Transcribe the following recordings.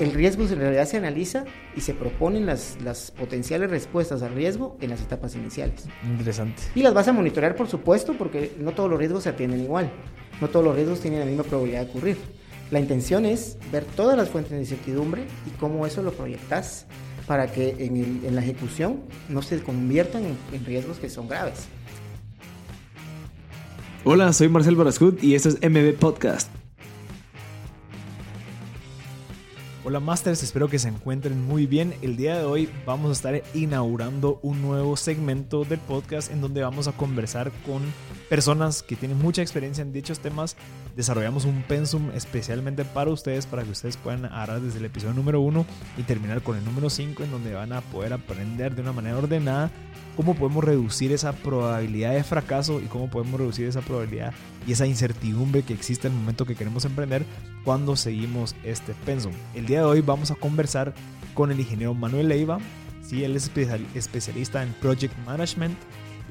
el riesgo en realidad se analiza y se proponen las, las potenciales respuestas al riesgo en las etapas iniciales. Interesante. Y las vas a monitorear, por supuesto, porque no todos los riesgos se atienden igual. No todos los riesgos tienen la misma probabilidad de ocurrir. La intención es ver todas las fuentes de incertidumbre y cómo eso lo proyectas para que en, la ejecución no se conviertan en, riesgos que son graves. Hola, soy Marcel Barascut y esto es MB Podcast. Hola Masters, espero que se encuentren muy bien. El día de hoy vamos a estar inaugurando un nuevo segmento del podcast en donde vamos a conversar con personas que tienen mucha experiencia en dichos temas. Desarrollamos un pensum especialmente para ustedes, para que ustedes puedan agarrar desde el episodio número 1 y terminar con el número 5, en donde van a poder aprender de una manera ordenada cómo podemos reducir esa probabilidad de fracaso y cómo podemos reducir esa probabilidad y esa incertidumbre que existe en el momento que queremos emprender cuando seguimos este pensum. El día de hoy vamos a conversar con el ingeniero Manuel Leiva. Sí, él es especialista en Project Management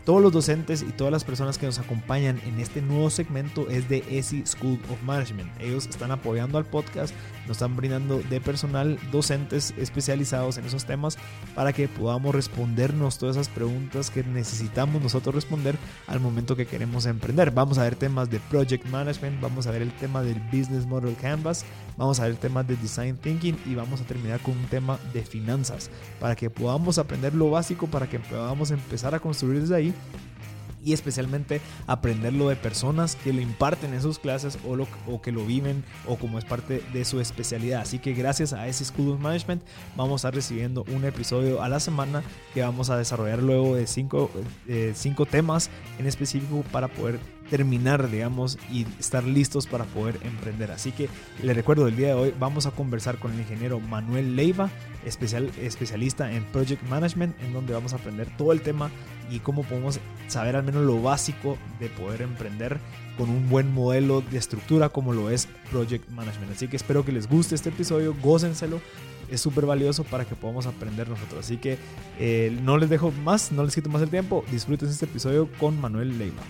todos los docentes y todas las personas que nos acompañan en este nuevo segmento es de ESI School of Management. Ellos están apoyando al podcast, nos están brindando de personal docentes especializados en esos temas para que podamos respondernos todas esas preguntas que necesitamos nosotros responder al momento que queremos emprender. Vamos a ver temas de Project Management, vamos a ver el tema del Business Model Canvas, vamos a ver temas de Design Thinking y vamos a terminar con un tema de finanzas para que podamos aprender lo básico, para que podamos empezar a construir desde ahí y especialmente aprenderlo de personas que lo imparten en sus clases o, lo, o, que lo viven o como es parte de su especialidad. Así que gracias a ese School of Management vamos a estar recibiendo un episodio a la semana que vamos a desarrollar luego de cinco, cinco temas en específico para poder terminar, digamos, y estar listos para poder emprender. Así que le recuerdo, el día de hoy vamos a conversar con el ingeniero Manuel Leiva, especial, especialista en Project Management, en donde vamos a aprender todo el tema y cómo podemos saber al menos lo básico de poder emprender con un buen modelo de estructura como lo es Project Management. Así que espero que les guste este episodio, gócenselo. Es súper valioso para que podamos aprender nosotros. Así que eh, no les dejo más, no les quito más el tiempo. Disfruten este episodio con Manuel Leiva.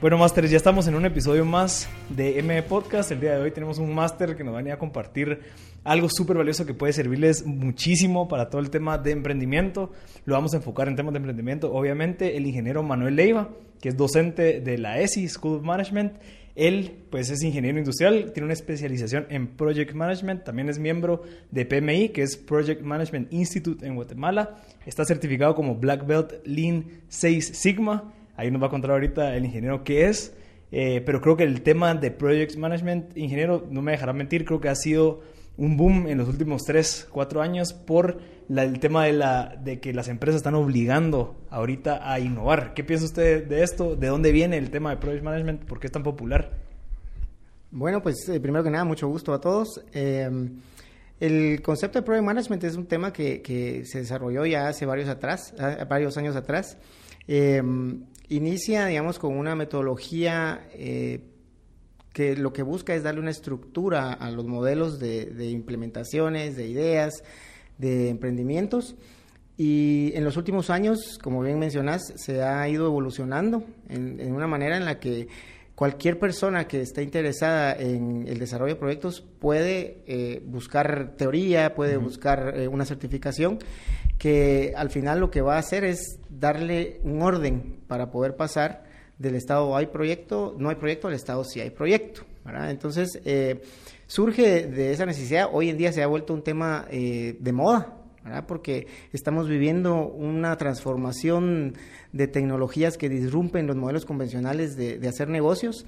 Bueno, Masters, ya estamos en un episodio más de M Podcast. El día de hoy tenemos un Master que nos va a venir a compartir algo súper valioso que puede servirles muchísimo para todo el tema de emprendimiento. Lo vamos a enfocar en temas de emprendimiento. Obviamente, el ingeniero Manuel Leiva, que es docente de la ESI School of Management. Él, pues, es ingeniero industrial, tiene una especialización en Project Management, también es miembro de PMI, que es Project Management Institute en Guatemala. Está certificado como Black Belt Lean 6 Sigma Ahí nos va a contar ahorita el ingeniero qué es. Eh, pero creo que el tema de Project Management, ingeniero, no me dejará mentir, creo que ha sido un boom en los últimos 3, 4 años por el tema de, la, de que las empresas están obligando ahorita a innovar. ¿Qué piensa usted de esto? ¿De dónde viene el tema de Project Management? ¿Por qué es tan popular? Bueno, pues eh, primero que nada, mucho gusto a todos. Eh, el concepto de Project Management es un tema que, se desarrolló ya hace varios, atrás, varios años atrás. Inicia, digamos, con una metodología eh, que lo que busca es darle una estructura a los modelos de, implementaciones, de ideas, de emprendimientos. Y en los últimos años, como bien mencionás, se ha ido evolucionando en, una manera en la que cualquier persona que esté interesada en el desarrollo de proyectos puede eh, buscar teoría, puede buscar eh, una certificación que al final lo que va a hacer es darle un orden para poder pasar del estado hay proyecto, no hay proyecto, al estado sí hay proyecto. Entonces, eh, surge de esa necesidad, hoy en día se ha vuelto un tema eh, de moda, porque estamos viviendo una transformación de tecnologías que disrumpen los modelos convencionales de, de hacer negocios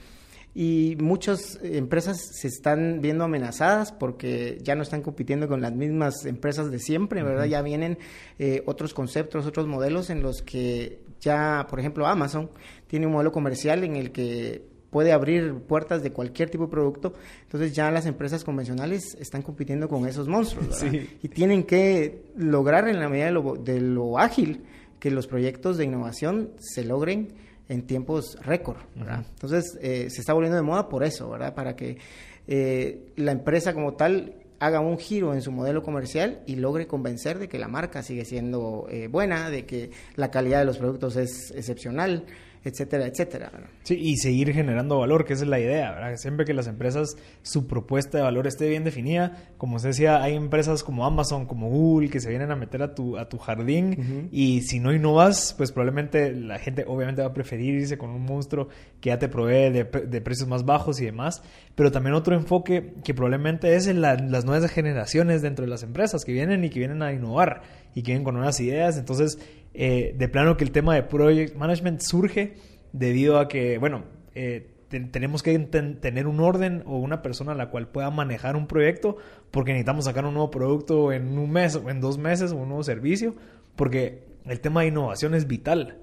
y muchas empresas se están viendo amenazadas porque ya no están compitiendo con las mismas empresas de siempre, ¿verdad? Ya vienen eh, otros conceptos, otros modelos en los que ya, por ejemplo, Amazon tiene un modelo comercial en el que puede abrir puertas de cualquier tipo de producto, entonces ya las empresas convencionales están compitiendo con esos monstruos. Y tienen que lograr en la medida de lo, de lo ágil que los proyectos de innovación se logren en tiempos récord, ¿verdad? Entonces, eh, se está volviendo de moda por eso, ¿verdad? Para que eh, la empresa como tal haga un giro en su modelo comercial y logre convencer de que la marca sigue siendo eh, buena, de que la calidad de los productos es excepcional. Etcétera, etcétera. Sí, y seguir generando valor, que esa es la idea, ¿verdad? Siempre que las empresas, su propuesta de valor esté bien definida, como se decía, hay empresas como Amazon, como Google, que se vienen a meter a tu, a tu jardín y si no innovas, pues probablemente la gente obviamente va a preferir irse con un monstruo que ya te provee de, de precios más bajos y demás, pero también otro enfoque que probablemente es en las nuevas generaciones dentro de las empresas que vienen y que vienen a innovar y que vienen con nuevas ideas, entonces eh, de plano que el tema de project management surge debido a que, bueno, eh, tenemos que tener un orden o una persona a la cual pueda manejar un proyecto porque necesitamos sacar un nuevo producto en un mes o en dos meses o un nuevo servicio, porque el tema de innovación es vital.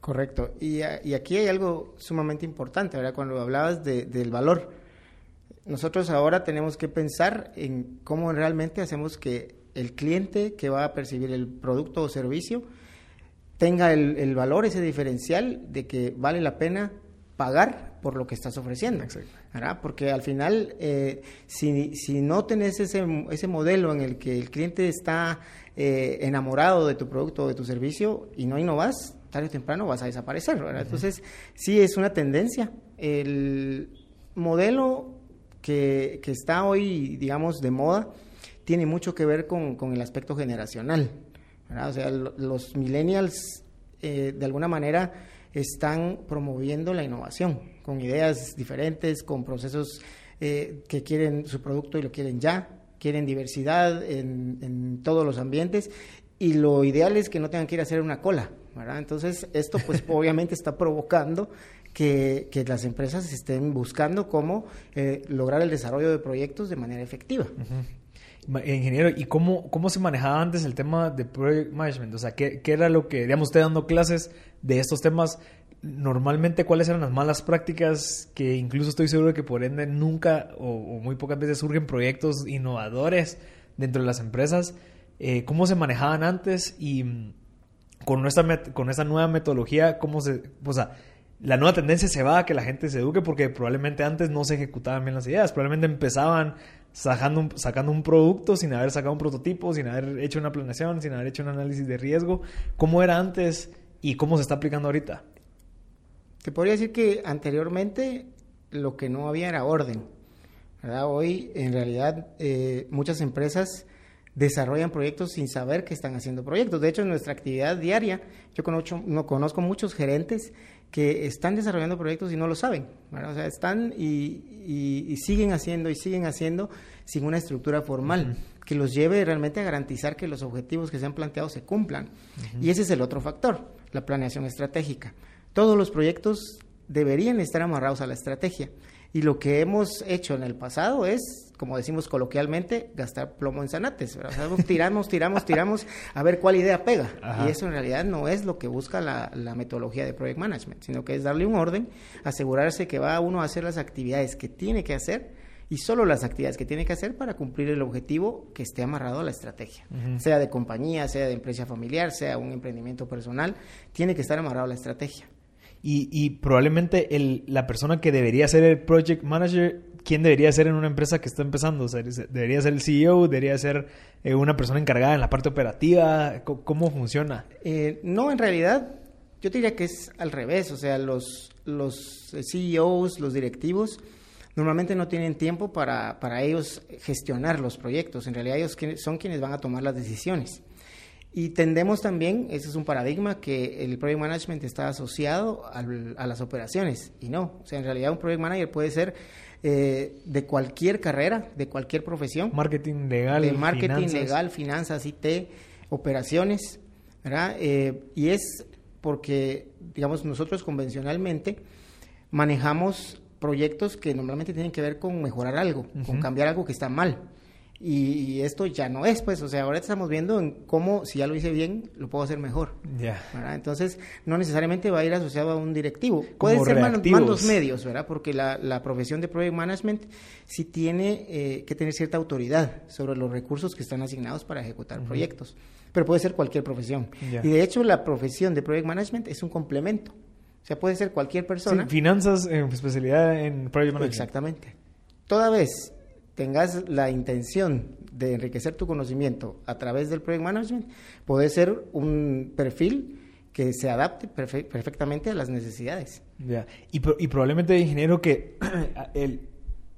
Correcto. Y, aquí hay algo sumamente importante, ¿verdad? Cuando hablabas del valor. Nosotros ahora tenemos que pensar en cómo realmente hacemos que el cliente que va a percibir el producto o servicio tenga el, valor, ese diferencial de que vale la pena pagar por lo que estás ofreciendo. ¿verdad? Porque al final, eh, si, si, no tenés ese, ese modelo en el que el cliente está eh, enamorado de tu producto o de tu servicio y no innovas, tarde o temprano vas a desaparecer. Entonces, sí es una tendencia. El modelo que, que, está hoy, digamos, de moda, tiene mucho que ver con, con el aspecto generacional. O sea, los millennials eh, de alguna manera están promoviendo la innovación con ideas diferentes, con procesos eh, que quieren su producto y lo quieren ya, quieren diversidad en, todos los ambientes y lo ideal es que no tengan que ir a hacer una cola, ¿verdad? Entonces esto pues obviamente está provocando que, las empresas estén buscando cómo eh, lograr el desarrollo de proyectos de manera efectiva. Ingeniero, ¿y cómo, cómo se manejaba antes el tema de project management? O sea, ¿qué, ¿qué, era lo que, digamos, usted dando clases de estos temas, normalmente cuáles eran las malas prácticas que incluso estoy seguro de que por ende nunca o, muy pocas veces surgen proyectos innovadores dentro de las empresas? Eh, ¿Cómo se manejaban antes? Y mm, con, nuestra con esta nueva metodología, ¿cómo se... O sea, la nueva tendencia se va a que la gente se eduque porque probablemente antes no se ejecutaban bien las ideas, probablemente empezaban sacando un, sacando un producto sin haber sacado un prototipo, sin haber hecho una planeación, sin haber hecho un análisis de riesgo. ¿Cómo era antes y cómo se está aplicando ahorita? Te podría decir que anteriormente lo que no había era orden. Hoy, en realidad, eh, muchas empresas desarrollan proyectos sin saber que están haciendo proyectos. De hecho, en nuestra actividad diaria, yo conozco, no, conozco muchos gerentes que están desarrollando proyectos y no lo saben. O sea, están y, siguen haciendo y siguen haciendo sin una estructura formal que los lleve realmente a garantizar que los objetivos que se han planteado se cumplan. Y ese es el otro factor, la planeación estratégica. Todos los proyectos deberían estar amarrados a la estrategia. Y lo que hemos hecho en el pasado es como decimos coloquialmente, gastar plomo en zanates. tiramos, tiramos, tiramos a ver cuál idea pega. Y eso en realidad no es lo que busca la, metodología de Project Management, sino que es darle un orden, asegurarse que va uno a hacer las actividades que tiene que hacer y solo las actividades que tiene que hacer para cumplir el objetivo que esté amarrado a la estrategia, sea de compañía, sea de empresa familiar, sea un emprendimiento personal, tiene que estar amarrado a la estrategia. Y, probablemente el, la persona que debería ser el project manager quién debería ser en una empresa que está empezando? ¿Debería ser el CEO? ¿Debería ser eh, una persona encargada en la parte operativa? ¿Cómo, funciona? Eh, no, en realidad yo diría que es al revés. O sea, los, los CEOs, los directivos, normalmente no tienen tiempo para, para ellos gestionar los proyectos. En realidad ellos son quienes van a tomar las decisiones. Y tendemos también, ese es un paradigma, que el project management está asociado a las operaciones. Y no, o sea, en realidad un project manager puede ser eh, de cualquier carrera, de cualquier profesión. Marketing legal. De marketing legal, finanzas, IT, operaciones, ¿verdad? Eh, y es porque, digamos, nosotros convencionalmente manejamos proyectos que normalmente tienen que ver con mejorar algo, con cambiar algo que está mal. Y, esto ya no es, pues, o sea, ahora estamos viendo en cómo, si ya lo hice bien, lo puedo hacer mejor. Ya. Entonces, no necesariamente va a ir asociado a un directivo. Puede ser mandos medios, ¿verdad? Porque la, la, profesión de Project Management sí tiene eh, que tener cierta autoridad sobre los recursos que están asignados para ejecutar proyectos. Pero puede ser cualquier profesión. Y de hecho, la profesión de Project Management es un complemento. O sea, puede ser cualquier persona. finanzas, en especialidad en Project Management. Exactamente. Toda vez tengas la intención de enriquecer tu conocimiento a través del Project Management, puede ser un perfil que se adapte perfectamente a las necesidades. Ya. Y, y, probablemente, ingeniero, que el,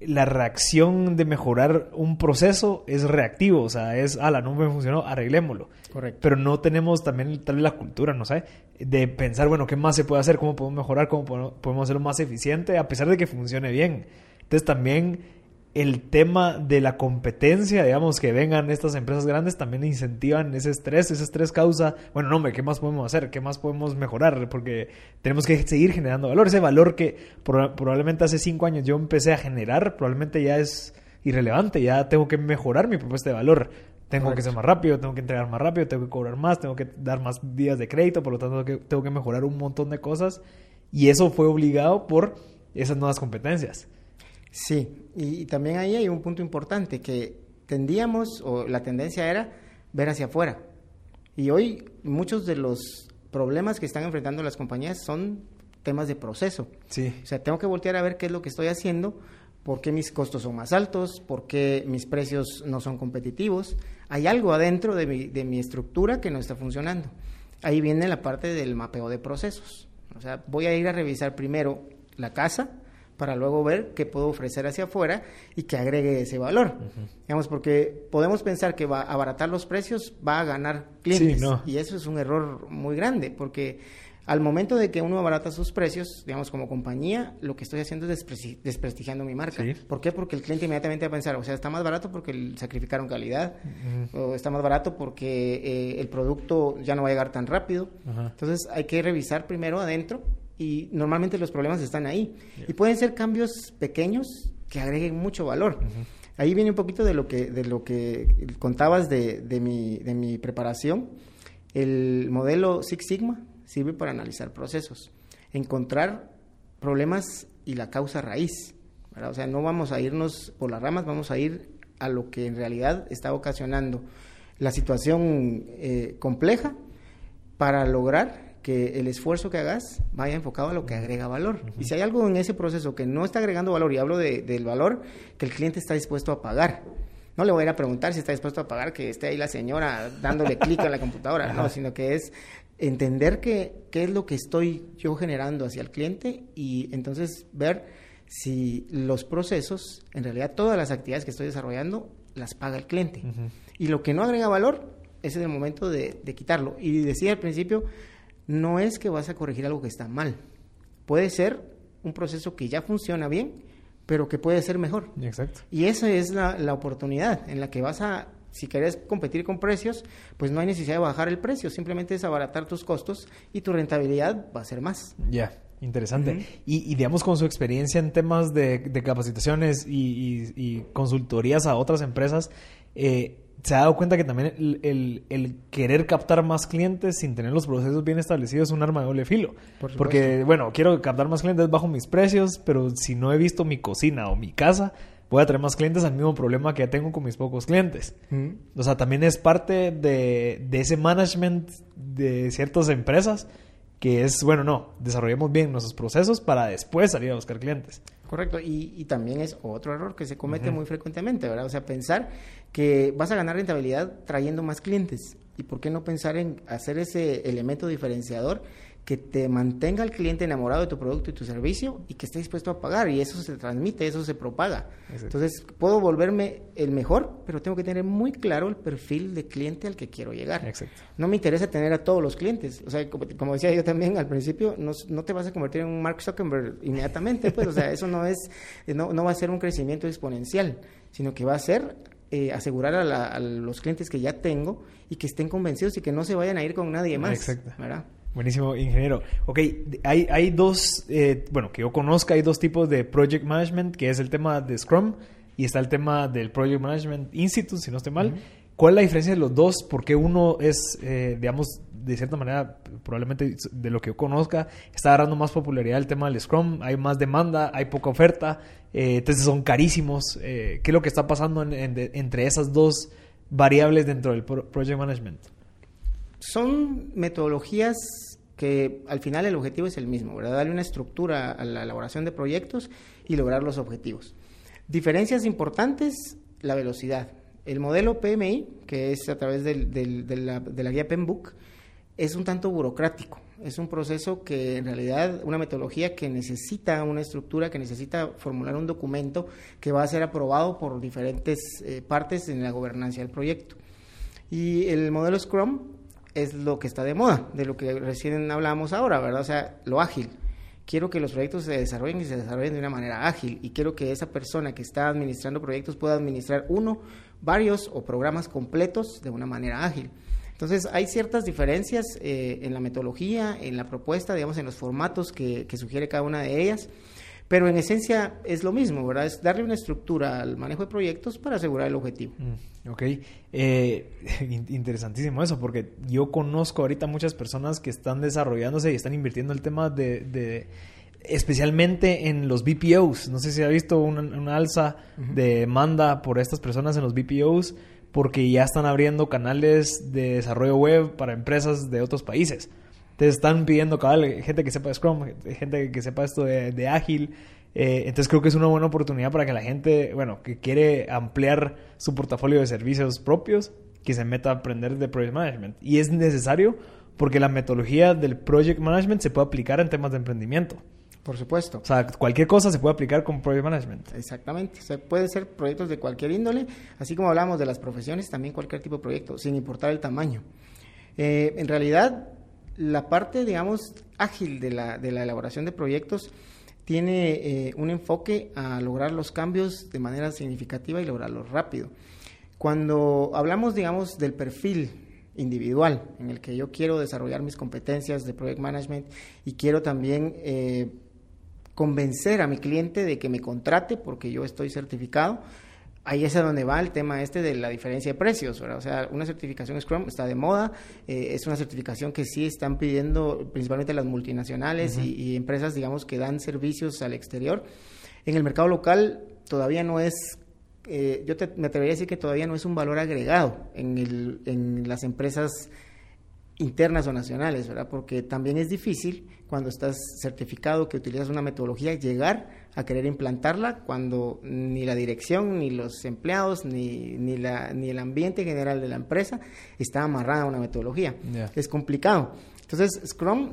la reacción de mejorar un proceso es reactivo, o sea, es, ala, no me funcionó, arreglémoslo. Correcto. Pero no tenemos también tal vez la cultura, ¿no sé? De pensar, bueno, ¿qué más se puede hacer? ¿Cómo podemos mejorar? ¿Cómo podemos hacerlo más eficiente? A pesar de que funcione bien. Entonces también el tema de la competencia, digamos, que vengan estas empresas grandes, también incentivan ese estrés, ese estrés causa, bueno, no, hombre, ¿qué más podemos hacer? ¿Qué más podemos mejorar? Porque tenemos que seguir generando valor. Ese valor que probablemente hace cinco años yo empecé a generar, probablemente ya es irrelevante, ya tengo que mejorar mi propuesta de valor. Tengo que ser más rápido, tengo que entregar más rápido, tengo que cobrar más, tengo que dar más días de crédito, por lo tanto tengo que, tengo que mejorar un montón de cosas. Y eso fue obligado por esas nuevas competencias. Sí, y, también ahí hay un punto importante que tendíamos, o la tendencia era ver hacia afuera. Y hoy muchos de los problemas que están enfrentando las compañías son temas de proceso. Sí. O sea, tengo que voltear a ver qué es lo que estoy haciendo, por qué mis costos son más altos, por qué mis precios no son competitivos. Hay algo adentro de mi, de mi estructura que no está funcionando. Ahí viene la parte del mapeo de procesos. O sea, voy a ir a revisar primero la casa, para luego ver qué puedo ofrecer hacia afuera y que agregue ese valor. Digamos, porque podemos pensar que va a abaratar los precios, va a ganar clientes. Y eso es un error muy grande, porque al momento de que uno abarata sus precios, digamos, como compañía, lo que estoy haciendo es desprestigiando mi marca. ¿Por qué? Porque el cliente inmediatamente va a pensar, o sea, está más barato porque sacrificaron calidad, o está más barato porque eh, el producto ya no va a llegar tan rápido. Entonces hay que revisar primero adentro y normalmente los problemas están ahí. Y pueden ser cambios pequeños que agreguen mucho valor. Ahí viene un poquito de lo que, de lo que contabas de, de, mi, de mi preparación. El modelo Six Sigma sirve para analizar procesos, encontrar problemas y la causa raíz. O sea, no vamos a irnos por las ramas, vamos a ir a lo que en realidad está ocasionando la situación eh, compleja para lograr que el esfuerzo que hagas vaya enfocado a lo que agrega valor. Y si hay algo en ese proceso que no está agregando valor, y hablo del valor que el cliente está dispuesto a pagar, no le voy a ir a preguntar si está dispuesto a pagar que esté ahí la señora dándole clic a la computadora, no, sino que es entender qué es lo que estoy yo generando hacia el cliente y entonces ver si los procesos, en realidad todas las actividades que estoy desarrollando, las paga el cliente. Y lo que no agrega valor, ese es el momento de, de quitarlo. Y decía al principio, no es que vas a corregir algo que está mal. Puede ser un proceso que ya funciona bien, pero que puede ser mejor. Exacto. Y esa es la, oportunidad en la que vas a, si quieres competir con precios, pues no hay necesidad de bajar el precio, simplemente es abaratar tus costos y tu rentabilidad va a ser más. Ya. Interesante. y, digamos, con su experiencia en temas de, capacitaciones y, consultorías a otras empresas, eh, se ha dado cuenta que también el, querer captar más clientes sin tener los procesos bien establecidos es un arma de doble filo. Porque, bueno, quiero captar más clientes bajo mis precios, pero si no he visto mi cocina o mi casa, voy a traer más clientes al mismo problema que ya tengo con mis pocos clientes. O sea, también es parte de, de ese management de ciertas empresas que es, bueno, no, desarrollemos bien nuestros procesos para después salir a buscar clientes. Correcto, y, también es otro error que se comete muy frecuentemente, ¿verdad? O sea, pensar que vas a ganar rentabilidad trayendo más clientes. ¿Y por qué no pensar en hacer ese elemento diferenciador que te mantenga al cliente enamorado de tu producto y tu servicio y que esté dispuesto a pagar y eso se transmite, eso se propaga. Entonces, puedo volverme el mejor, pero tengo que tener muy claro el perfil de cliente al que quiero llegar. No me interesa tener a todos los clientes. O sea, como, decía yo también al principio, no, no, te vas a convertir en un Mark Zuckerberg inmediatamente, pues, o sea, eso no es, no, no va a ser un crecimiento exponencial, sino que va a ser eh, asegurar a, los clientes que ya tengo y que estén convencidos y que no se vayan a ir con nadie más. Exacto. Buenísimo, ingeniero. Ok, hay, hay dos, eh, bueno, que yo conozca, hay dos tipos de Project Management, que es el tema de Scrum y está el tema del Project Management Institute, si no estoy mal. ¿Cuál es la diferencia de los dos? Porque uno es, eh, digamos, de cierta manera, probablemente de lo que yo conozca, está agarrando más popularidad el tema del Scrum, hay más demanda, hay poca oferta, eh, entonces son carísimos. ¿Qué es lo que está pasando entre esas dos variables dentro del Project Management? Son metodologías que al final el objetivo es el mismo, ¿verdad? Darle una estructura a la elaboración de proyectos y lograr los objetivos. Diferencias importantes, la velocidad. El modelo PMI, que es a través de, la, guía PEMBOK, es un tanto burocrático. Es un proceso que en realidad, una metodología que necesita una estructura, que necesita formular un documento que va a ser aprobado por diferentes eh, partes en la gobernancia del proyecto. Y el modelo Scrum es lo que está de moda, de lo que recién hablamos ahora, ¿verdad? O sea, lo ágil. Quiero que los proyectos se desarrollen y se desarrollen de una manera ágil y quiero que esa persona que está administrando proyectos pueda administrar uno, varios o programas completos de una manera ágil. Entonces, hay ciertas diferencias eh, en la metodología, en la propuesta, digamos, en los formatos que, sugiere cada una de ellas, pero en esencia es lo mismo, ¿verdad? Es darle una estructura al manejo de proyectos para asegurar el objetivo. Mm, ok, eh, interesantísimo eso, porque yo conozco ahorita muchas personas que están desarrollándose y están invirtiendo el tema de, especialmente en los BPOs. No sé si ha visto una, alza de demanda por estas personas en los BPOs porque ya están abriendo canales de desarrollo web para empresas de otros países. Entonces están pidiendo cabal, gente que sepa de Scrum, gente que sepa esto de, ágil. Eh, entonces creo que es una buena oportunidad para que la gente, bueno, que quiere ampliar su portafolio de servicios propios, que se meta a aprender de Project Management. Y es necesario porque la metodología del Project Management se puede aplicar en temas de emprendimiento. Por supuesto. O sea, cualquier cosa se puede aplicar con Project Management. Exactamente. O sea, pueden ser proyectos de cualquier índole, así como hablamos de las profesiones, también cualquier tipo de proyecto, sin importar el tamaño. Eh, en realidad, la parte, digamos, ágil de la, de la elaboración de proyectos tiene eh, un enfoque a lograr los cambios de manera significativa y lograrlos rápido. Cuando hablamos, digamos, del perfil individual en el que yo quiero desarrollar mis competencias de project management y quiero también eh, convencer a mi cliente de que me contrate porque yo estoy certificado. Ahí es a donde va el tema este de la diferencia de precios, O sea, una certificación Scrum está de moda, eh, es una certificación que sí están pidiendo principalmente las multinacionales y, empresas, digamos, que dan servicios al exterior. En el mercado local todavía no es eh, yo me atrevería a decir que todavía no es un valor agregado en, el, en las empresas internas o nacionales, ¿verdad? Porque también es difícil cuando estás certificado que utilizas una metodología llegar a querer implantarla cuando ni la dirección, ni los empleados, ni, ni, la, ni el ambiente general de la empresa está amarrada a una metodología. Es complicado. Entonces, Scrum,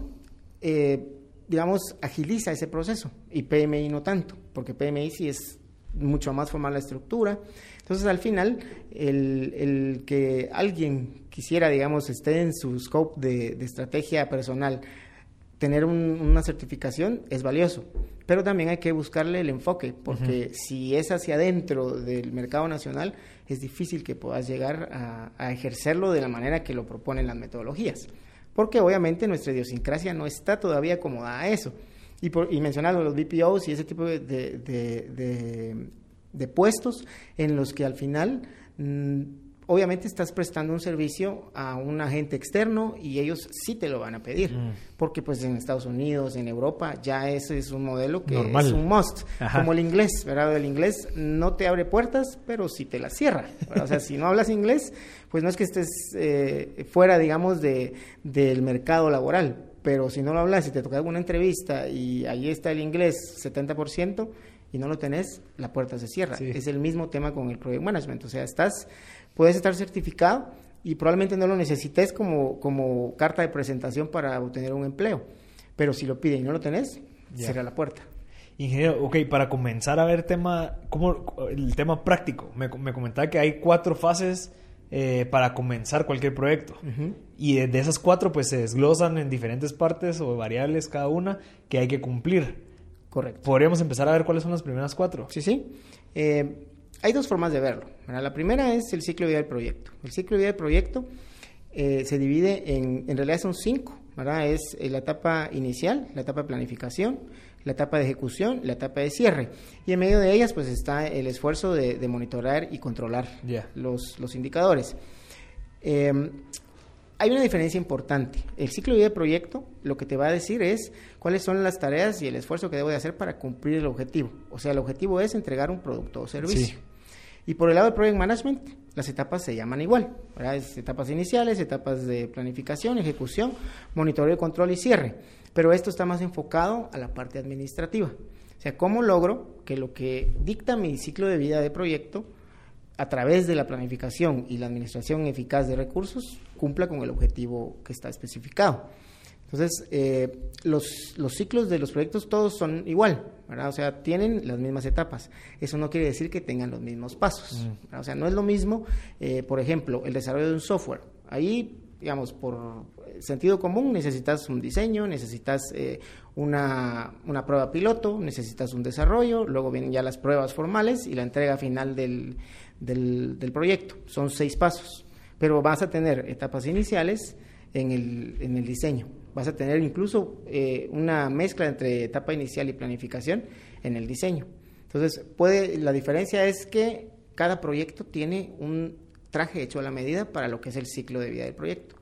eh, digamos, agiliza ese proceso y PMI no tanto, porque PMI sí es mucho más formal la estructura. Entonces, al final, el, el que alguien quisiera, digamos, esté en su scope de, de estrategia personal, tener una certificación es valioso, pero también hay que buscarle el enfoque, porque si es hacia adentro del mercado nacional, es difícil que puedas llegar a, ejercerlo de la manera que lo proponen las metodologías, porque obviamente nuestra idiosincrasia no está todavía acomodada a eso. Y, por, y mencionando los BPOs y ese tipo de, de, puestos en los que al final... Obviamente estás prestando un servicio a un agente externo y ellos sí te lo van a pedir, mm. porque pues en Estados Unidos, en Europa, ya ese es un modelo que es un must, como el inglés, ¿verdad? El inglés no te abre puertas, pero sí te las cierra. O sea, si no hablas inglés, pues no es que estés eh, fuera, digamos, de, del mercado laboral, pero si no lo hablas y te toca alguna entrevista y ahí está el inglés 70%, y no lo tenés, la puerta se cierra. Es el mismo tema con el project management. O sea, estás puedes estar certificado y probablemente no lo necesites como, como carta de presentación para obtener un empleo. Pero si lo piden y no lo tenés, cierra la puerta. Ingeniero, ok, para comenzar a ver tema, ¿cómo, el tema práctico, me, me comentaba que hay cuatro fases eh, para comenzar cualquier proyecto. Y de, esas cuatro, pues se desglosan en diferentes partes o variables cada una que hay que cumplir. Correcto. ¿Podríamos empezar a ver cuáles son las primeras cuatro? Sí, sí. Eh, hay dos formas de verlo. La primera es el ciclo de vida del proyecto. El ciclo de vida del proyecto eh, se divide en, en realidad son cinco, ¿verdad? Es eh, la etapa inicial, la etapa de planificación, la etapa de ejecución, la etapa de cierre. Y en medio de ellas, pues está el esfuerzo de, monitorar y controlar los, los, indicadores. Hay una diferencia importante. El ciclo de vida del proyecto lo que te va a decir es cuáles son las tareas y el esfuerzo que debo de hacer para cumplir el objetivo. O sea, el objetivo es entregar un producto o servicio. Y por el lado del Project Management, las etapas se llaman igual, etapas iniciales, etapas de planificación, ejecución, monitoreo, control y cierre. Pero esto está más enfocado a la parte administrativa. O sea, ¿cómo logro que lo que dicta mi ciclo de vida de proyecto a través de la planificación y la administración eficaz de recursos, cumpla con el objetivo que está especificado. Entonces, eh, los, los, ciclos de los proyectos todos son igual, ¿verdad? O sea, tienen las mismas etapas. Eso no quiere decir que tengan los mismos pasos. Mm. O sea, no es lo mismo, eh, por ejemplo, el desarrollo de un software. Ahí, digamos, por sentido común, necesitas un diseño, necesitas eh, una, una, prueba piloto, necesitas un desarrollo, luego vienen ya las pruebas formales y la entrega final del, del, del proyecto. Son seis pasos, pero vas a tener etapas iniciales en el, en el diseño vas a tener incluso eh, una mezcla entre etapa inicial y planificación en el diseño. Entonces, puede, la diferencia es que cada proyecto tiene un traje hecho a la medida para lo que es el ciclo de vida del proyecto.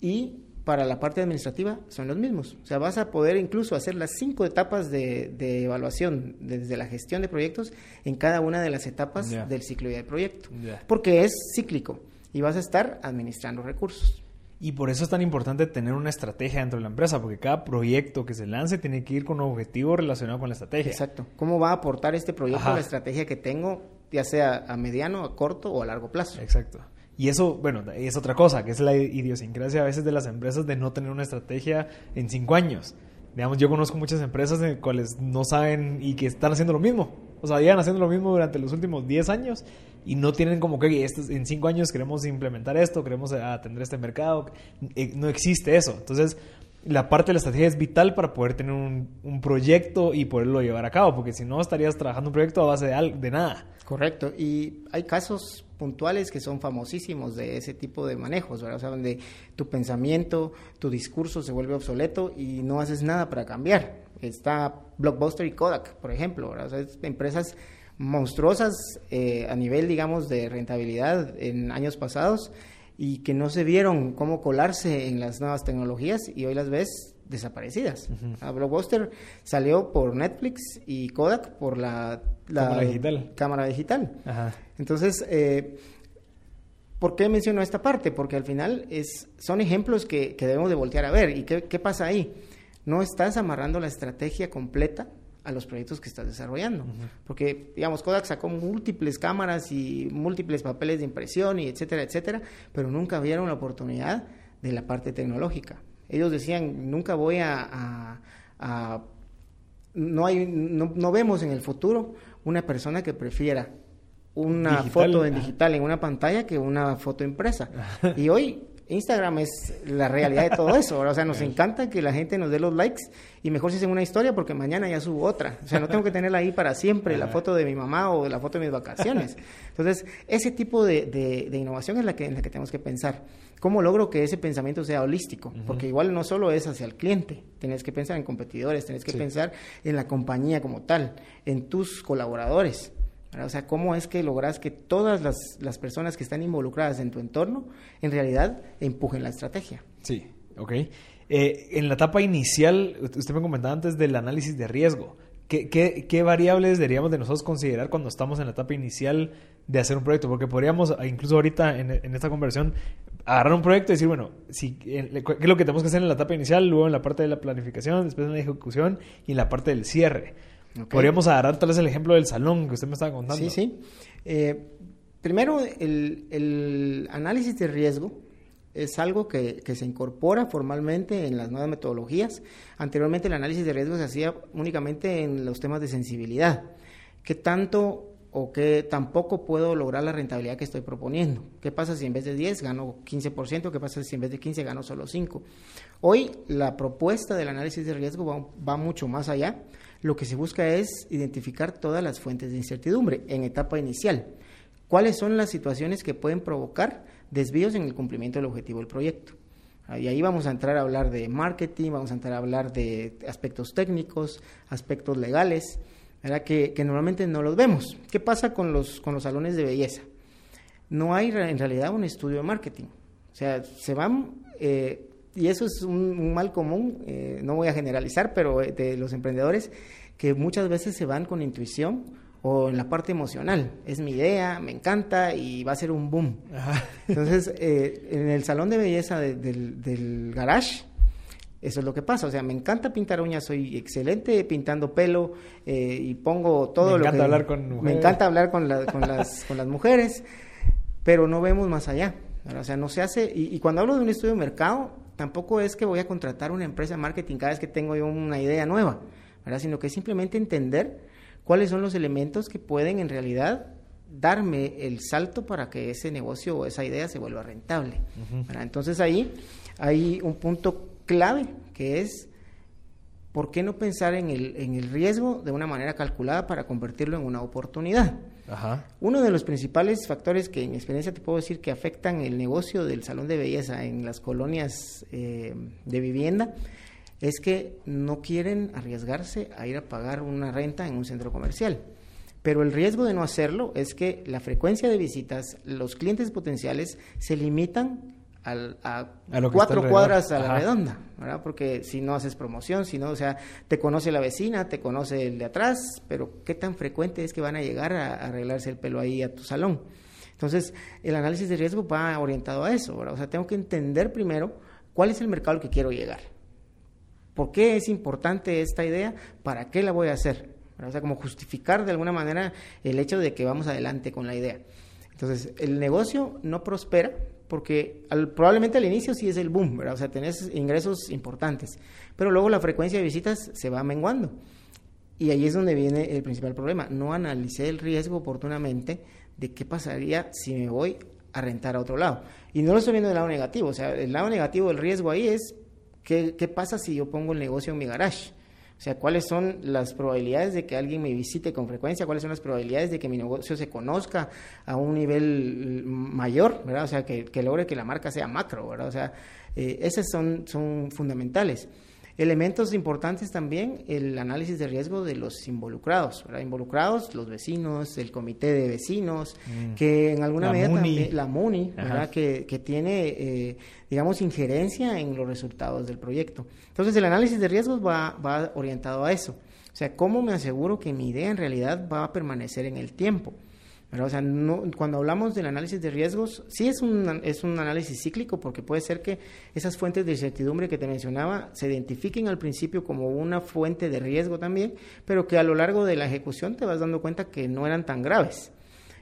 Y para la parte administrativa son los mismos. O sea, vas a poder incluso hacer las cinco etapas de, evaluación desde la gestión de proyectos en cada una de las etapas del ciclo de vida del proyecto. Porque es cíclico y vas a estar administrando recursos. Y por eso es tan importante tener una estrategia dentro de la empresa, porque cada proyecto que se lance tiene que ir con un objetivo relacionado con la estrategia. Exacto. ¿Cómo va a aportar este proyecto a la estrategia que tengo, ya sea a mediano, a corto o a largo plazo? Exacto. Y eso, bueno, es otra cosa, que es la idiosincrasia a veces de las empresas de no tener una estrategia en cinco años. Digamos, yo conozco muchas empresas en las cuales no saben y que están haciendo lo mismo. O sea, llevan haciendo lo mismo durante los últimos 10 años y no tienen como que en 5 años queremos implementar esto, queremos atender este mercado. Eh, no existe eso. Entonces, la parte de la estrategia es vital para poder tener un, un proyecto y poderlo llevar a cabo, porque si no estarías trabajando un proyecto a base de, de nada. Correcto. Y hay casos puntuales que son famosísimos de ese tipo de manejos, ¿verdad? O sea, donde tu pensamiento, tu discurso se vuelve obsoleto y no haces nada para cambiar. Está Blockbuster y Kodak, por ejemplo, ¿verdad? O sea, empresas monstruosas eh, a nivel, digamos, de rentabilidad en años pasados y que no se vieron cómo colarse en las nuevas tecnologías y hoy las ves desaparecidas. Blockbuster salió por Netflix y Kodak por la, cámara digital. Cámara digital. Entonces, eh, ¿por qué menciono esta parte? Porque al final es, son ejemplos que, debemos de voltear a ver. ¿Y qué, qué pasa ahí? No estás amarrando la estrategia completa a los proyectos que estás desarrollando. Porque, digamos, Kodak sacó múltiples cámaras y múltiples papeles de impresión y etcétera, etcétera, pero nunca vieron la oportunidad de la parte tecnológica ellos decían, nunca voy a, no, hay, no, vemos en el futuro una persona que prefiera una foto en digital en una pantalla que una foto impresa. y hoy Instagram es la realidad de todo eso. O sea, nos encanta que la gente nos dé los likes y mejor si hacen una historia porque mañana ya subo otra. O sea, no tengo que tenerla ahí para siempre, la foto de mi mamá o la foto de mis vacaciones. Entonces, ese tipo de, de, innovación es la que, en la que tenemos que pensar. ¿Cómo logro que ese pensamiento sea holístico? Porque igual no solo es hacia el cliente, tienes que pensar en competidores, tienes que pensar en la compañía como tal, en tus colaboradores. O sea, ¿cómo es que logras que todas las, las, personas que están involucradas en tu entorno en realidad empujen la estrategia? Sí, ok. Eh, en la etapa inicial, usted me comentaba antes del análisis de riesgo. ¿Qué, qué, qué variables deberíamos de nosotros considerar cuando estamos en la etapa inicial de hacer un proyecto? Porque podríamos, incluso ahorita en, esta conversión, agarrar un proyecto y decir, bueno, si, ¿qué es lo que tenemos que hacer en la etapa inicial, luego en la parte de la planificación, después en la ejecución y en la parte del cierre? Podríamos agarrar tal vez el ejemplo del salón que usted me estaba contando. Sí, sí. Eh, primero, el, análisis de riesgo es algo que, se incorpora formalmente en las nuevas metodologías. Anteriormente el análisis de riesgo se hacía únicamente en los temas de sensibilidad. ¿Qué tanto o qué tampoco puedo lograr la rentabilidad que estoy proponiendo? ¿Qué pasa si en vez de 10 gano 15%? ¿Qué pasa si en vez de 15 gano solo 5%? Hoy la propuesta del análisis de riesgo va mucho más allá lo que se busca es identificar todas las fuentes de incertidumbre en etapa inicial. ¿Cuáles son las situaciones que pueden provocar desvíos en el cumplimiento del objetivo del proyecto? Y ahí vamos a entrar a hablar de marketing, vamos a entrar a hablar de aspectos técnicos, aspectos legales, Que, normalmente no los vemos. ¿Qué pasa con los, con los salones de belleza? No hay en realidad un estudio de marketing. O sea, se van eh, y eso es un, mal común, eh, no voy a generalizar, pero eh, de los emprendedores que muchas veces se van con intuición o en la parte emocional. Es mi idea, me encanta y va a ser un boom. Entonces, eh, en el salón de belleza del, garage, Eso es lo que pasa. O sea, me encanta pintar uñas, soy excelente pintando pelo eh, y pongo todo me lo que... encanta hablar con mujeres. Me encanta hablar con, la- con las, con las mujeres, pero no vemos más allá. ¿verdad? O sea, no se hace... Y, y cuando hablo de un estudio de mercado, tampoco es que voy a contratar una empresa de marketing cada vez que tengo yo una idea nueva, ¿verdad? Sino que es simplemente entender cuáles son los elementos que pueden en realidad darme el salto para que ese negocio o esa idea se vuelva rentable. Entonces ahí hay un punto clave que es ¿por qué no pensar en el, en el riesgo de una manera calculada para convertirlo en una oportunidad? Ajá. Uno de los principales factores que en mi experiencia te puedo decir que afectan el negocio del salón de belleza en las colonias eh, de vivienda es que no quieren arriesgarse a ir a pagar una renta en un centro comercial. Pero el riesgo de no hacerlo es que la frecuencia de visitas, los clientes potenciales se limitan al- a, lo cuatro cuadras a la Ajá. redonda, ¿verdad? Porque si no haces promoción, si no, o sea, te conoce la vecina, te conoce el de atrás, pero ¿qué tan frecuente es que van a llegar a, a arreglarse el pelo ahí a tu salón? Entonces, el análisis de riesgo va orientado a eso, ¿verdad? O sea, tengo que entender primero cuál es el mercado al que quiero llegar. ¿Por qué es importante esta idea? ¿Para qué la voy a hacer? ¿Verdad? O sea, como justificar de alguna manera el hecho de que vamos adelante con la idea. Entonces, el negocio no prospera porque al- probablemente al inicio sí es el boom. O sea, tenés ingresos importantes, pero luego la frecuencia de visitas se va menguando. Y ahí es donde viene el principal problema. No analicé el riesgo oportunamente de qué pasaría si me voy a rentar a otro lado. Y no lo estoy viendo del lado negativo. O sea, el lado negativo del riesgo ahí es qué, qué pasa si yo pongo el negocio en mi garage. O sea, cuáles son las probabilidades de que alguien me visite con frecuencia, cuáles son las probabilidades de que mi negocio se conozca a un nivel mayor, ¿verdad? O sea, que, que logre que la marca sea macro, ¿verdad? O sea, eh, esas son, son fundamentales. Elementos importantes también, el análisis de riesgo de los involucrados, ¿verdad? Involucrados, los vecinos, el comité de vecinos, Mm. que en alguna La medida MUNI. también, la MUNI, Ajá. ¿verdad? Que, que tiene, eh, digamos, injerencia en los resultados del proyecto. Entonces, el análisis de riesgos va, va orientado a eso. O sea, ¿cómo me aseguro que mi idea en realidad va a permanecer en el tiempo? ¿Verdad? O sea, no, cuando hablamos del análisis de riesgos, sí es un, es un análisis cíclico porque puede ser que esas fuentes de incertidumbre que te mencionaba se identifiquen al principio como una fuente de riesgo también, pero que a lo largo de la ejecución te vas dando cuenta que no eran tan graves.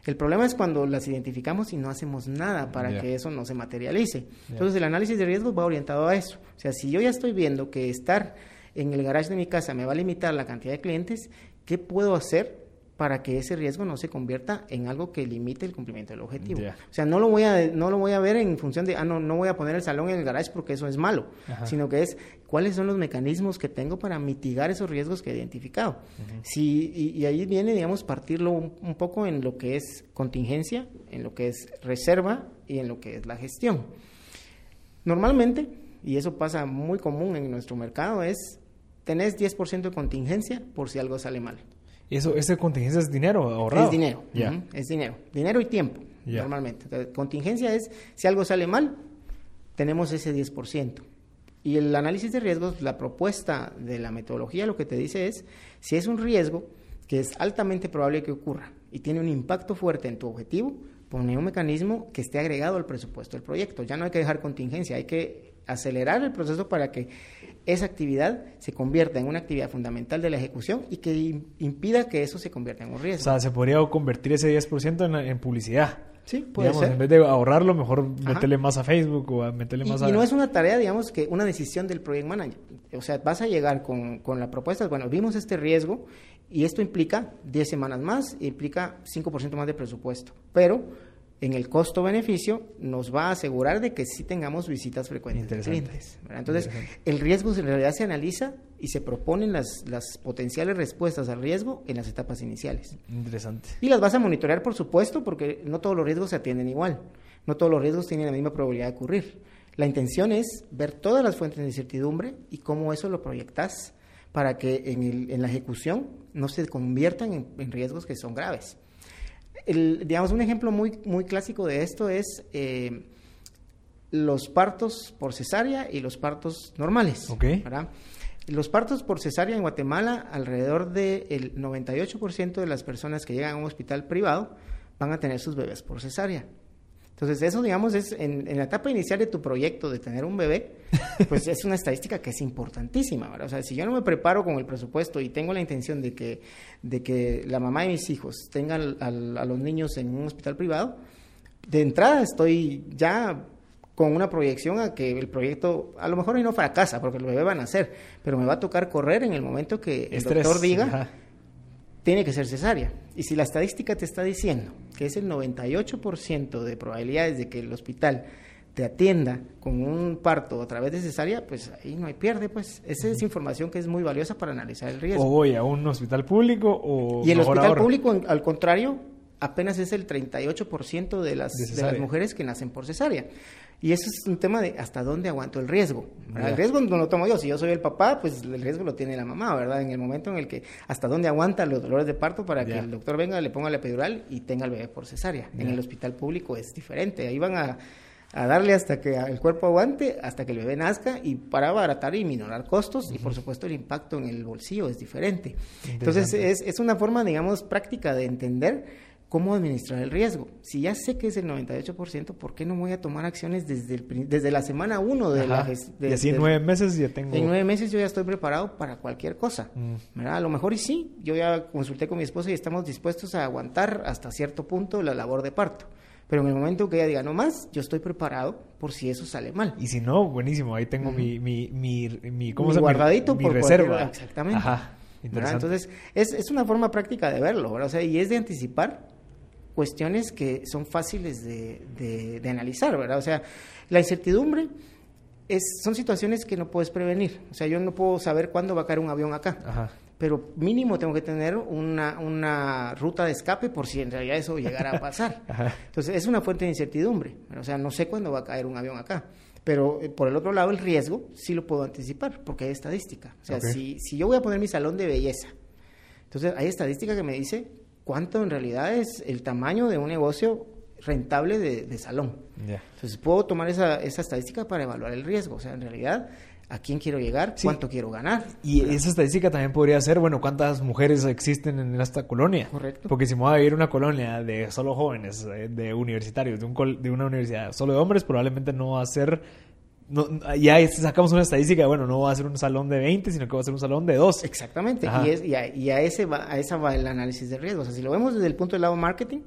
El problema es cuando las identificamos y no hacemos nada para que eso no se materialice. Entonces el análisis de riesgos va orientado a eso. O sea, si yo ya estoy viendo que estar en el garage de mi casa me va a limitar la cantidad de clientes, ¿qué puedo hacer para que ese riesgo no se convierta en algo que limite el cumplimiento del objetivo? O sea, no lo voy a no lo voy a ver en función de ah no no voy a poner el salón en el garage porque eso es malo, Ajá. sino que es cuáles son los mecanismos que tengo para mitigar esos riesgos que he identificado. Si, y, y ahí viene, digamos, partirlo un, un poco en lo que es contingencia, en lo que es reserva y en lo que es la gestión. Normalmente, y eso pasa muy común en nuestro mercado, es tenés 10% de contingencia por si algo sale mal. ¿Y eso, esa contingencia es dinero ahorrado? Es dinero, es dinero. Dinero y tiempo, normalmente. Entonces, contingencia es, si algo sale mal, tenemos ese 10%. Y el análisis de riesgos, la propuesta de la metodología lo que te dice es, si es un riesgo que es altamente probable que ocurra y tiene un impacto fuerte en tu objetivo, pone un mecanismo que esté agregado al presupuesto del proyecto. Ya no hay que dejar contingencia, hay que acelerar el proceso para que esa actividad se convierta en una actividad fundamental de la ejecución y que im- impida que eso se convierta en un O riesgo. sea, se podría convertir ese 10% en, en publicidad. Sí, puede Digamos, ser. en vez de ahorrarlo, mejor Ajá. meterle más a Facebook o a meterle Y, más y a... no es una tarea, digamos, que una decisión del project manager. O sea, vas a llegar con, con la propuesta, bueno, vimos este riesgo y esto implica 10 semanas más, implica 5% más de presupuesto. Pero en el costo-beneficio nos va a asegurar de que sí tengamos visitas frecuentes de clientes. ¿verdad? Entonces, el riesgo en realidad se analiza y se proponen las, las potenciales respuestas al riesgo en las etapas iniciales. Interesante. Y las vas a monitorear, por supuesto, porque no todos los riesgos se atienden igual. No todos los riesgos tienen la misma probabilidad de ocurrir. La intención es ver todas las fuentes de incertidumbre y cómo eso lo proyectas para que en, el- en la ejecución no se conviertan en, en riesgos que son graves. El- digamos, un ejemplo muy, muy clásico de esto es eh, los partos por cesárea y los partos normales. Los partos por cesárea en Guatemala, alrededor del 98% de las personas que llegan a un hospital privado van a tener sus bebés por cesárea. Entonces, eso, digamos, es en, la etapa inicial de tu proyecto de tener un bebé, pues es una estadística que es importantísima, ¿verdad? O sea, si yo no me preparo con el presupuesto y tengo la intención de que, de que la mamá y mis hijos tengan a los niños en un hospital privado, de entrada estoy ya con una proyección a que el proyecto a lo mejor no fracasa porque el bebé va a nacer, pero me va a tocar correr en el momento que el doctor diga tiene que ser cesárea. Y si la estadística te está diciendo que es el 98% de probabilidades de que el hospital te atienda con un parto a través de cesárea, pues ahí no hay pierde, pues esa es información que es muy valiosa para analizar el riesgo. O voy a un hospital público o... Y el hospital público, al contrario, apenas es el 38% de las, de, las mujeres que nacen por cesárea. Y eso es un tema de hasta dónde aguanto el riesgo. El riesgo no lo tomo yo. Si yo soy el papá, pues el riesgo lo tiene la mamá, ¿verdad? En el momento en el que hasta dónde aguanta los dolores de parto para que el doctor venga, le ponga la epidural y tenga el bebé por cesárea. En el hospital público es diferente. Ahí van a, a, darle hasta que el cuerpo aguante, hasta que el bebé nazca y para abaratar y minorar costos. Y por supuesto el impacto en el bolsillo es diferente. Entonces es, es una forma, digamos, práctica de entender cómo administrar el riesgo. Si ya sé que es el 98%, ¿por qué no voy a tomar acciones desde, el, desde la semana 1 de la Y así en nueve meses ya tengo... En nueve meses yo ya estoy preparado para cualquier cosa. Mm. A lo mejor y sí, yo ya consulté con mi esposa y estamos dispuestos a aguantar hasta cierto punto la labor de parto. Pero en el momento que ella diga no más, yo estoy preparado por si eso sale mal. Y si no, buenísimo, ahí tengo mi, mi, mi, mi, ¿cómo se guardadito mi, por reserva. exactamente. Ajá. Entonces, es, es una forma práctica de verlo, O sea, y es de anticipar cuestiones que son fáciles de, de, analizar, ¿verdad? O sea, la incertidumbre es, son situaciones que no puedes prevenir. O sea, yo no puedo saber cuándo va a caer un avión acá. Pero mínimo tengo que tener una, una, ruta de escape por si en realidad eso llegara a pasar. Entonces, es una fuente de incertidumbre. O sea, no sé cuándo va a caer un avión acá. Pero eh, por el otro lado, el riesgo sí lo puedo anticipar, porque hay estadística. O sea, si, si yo voy a poner mi salón de belleza, entonces hay estadística que me dice cuánto en realidad es el tamaño de un negocio rentable de, salón. Entonces puedo tomar esa, esa estadística para evaluar el riesgo. O sea, en realidad, a quién quiero llegar, cuánto quiero ganar. Y esa estadística también podría ser, bueno, cuántas mujeres existen en esta colonia. Correcto. Porque si me voy a vivir una colonia de solo jóvenes, eh, de universitarios, de, un de una universidad solo de hombres, probablemente no va a ser no, ya sacamos una estadística, bueno, no va a ser un salón de 20, sino que va a ser un salón de 2. Exactamente, y, es, y, a, ese va, a esa va el análisis de riesgos. O sea, si lo vemos desde el punto del lado marketing,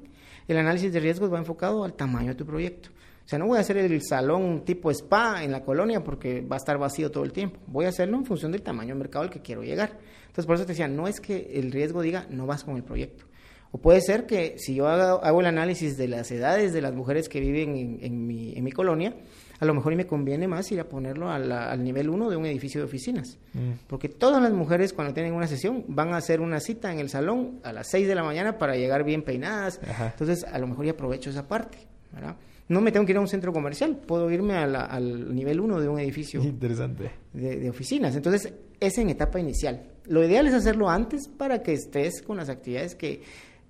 el análisis de riesgos va enfocado al tamaño de tu proyecto. O sea, no voy a hacer el salón tipo spa en la colonia porque va a estar vacío todo el tiempo. Voy a hacerlo en función del tamaño del mercado al que quiero llegar. Entonces, por eso te decía, no es que el riesgo diga no vas con el proyecto. O puede ser que si yo hago, el análisis de las edades de las mujeres que viven en, mi, en mi colonia, a lo mejor me conviene más ir a ponerlo al nivel 1 de un edificio de oficinas. Mm. Porque todas las mujeres cuando tienen una sesión van a hacer una cita en el salón a las 6 de la mañana para llegar bien peinadas. Entonces, a lo mejor ya aprovecho esa parte. No me tengo que ir a un centro comercial, puedo irme al nivel 1 de un edificio Interesante. De, de oficinas. Entonces, es en etapa inicial. Lo ideal es hacerlo antes para que estés con las actividades que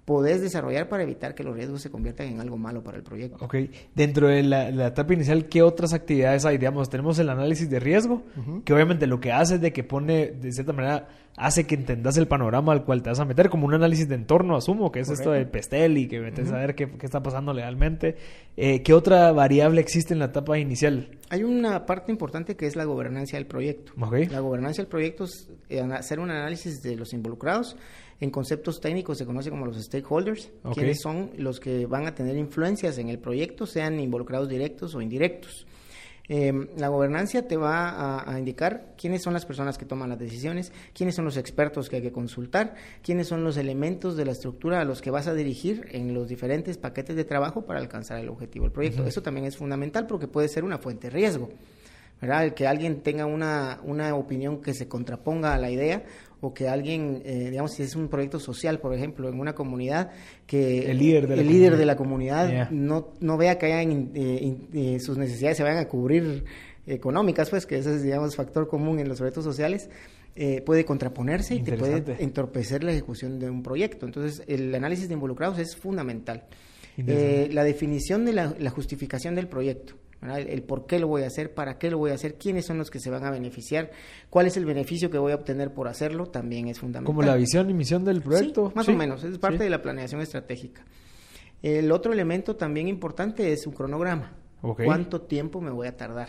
podés desarrollar para evitar que los riesgos se conviertan en algo malo para el proyecto. Ok, dentro de la, etapa inicial, ¿qué otras actividades hay? Digamos, tenemos el análisis de riesgo, que obviamente lo que hace es de que pone, de cierta manera, hace que entendas el panorama al cual te vas a meter, como un análisis de entorno, asumo, que es esto del pestel y que metes a ver qué, está pasando legalmente. Eh, ¿Qué otra variable existe en la etapa inicial? Hay una parte importante que es la gobernancia del proyecto. La gobernancia del proyecto es eh, hacer un análisis de los involucrados, en conceptos técnicos se conoce como los stakeholders, quienes son los que van a tener influencias en el proyecto, sean involucrados directos o indirectos. Em, la gobernancia te va a, indicar quiénes son las personas que toman las decisiones, quiénes son los expertos que hay que consultar, quiénes son los elementos de la estructura a los que vas a dirigir en los diferentes paquetes de trabajo para alcanzar el objetivo del proyecto. Eso también es fundamental porque puede ser una fuente de riesgo. ¿verdad? El que alguien tenga una, una opinión que se contraponga a la idea o que alguien, eh, digamos, si es un proyecto social, por ejemplo, en una comunidad, que el líder de la el comunidad, líder de la comunidad no, no vea que hayan, eh, eh, sus necesidades se vayan a cubrir económicas, pues que ese es, digamos, factor común en los proyectos sociales, puede contraponerse y te puede entorpecer la ejecución de un proyecto. Entonces, el análisis de involucrados es fundamental. la definición de la justificación del proyecto. El, por qué lo voy a hacer, para qué lo voy a hacer, quiénes son los que se van a beneficiar, cuál es el beneficio que voy a obtener por hacerlo, también es fundamental. Como la visión y misión del proyecto. más o menos, es parte de la planeación estratégica. El otro elemento también importante es un cronograma. ¿Cuánto tiempo me voy a tardar?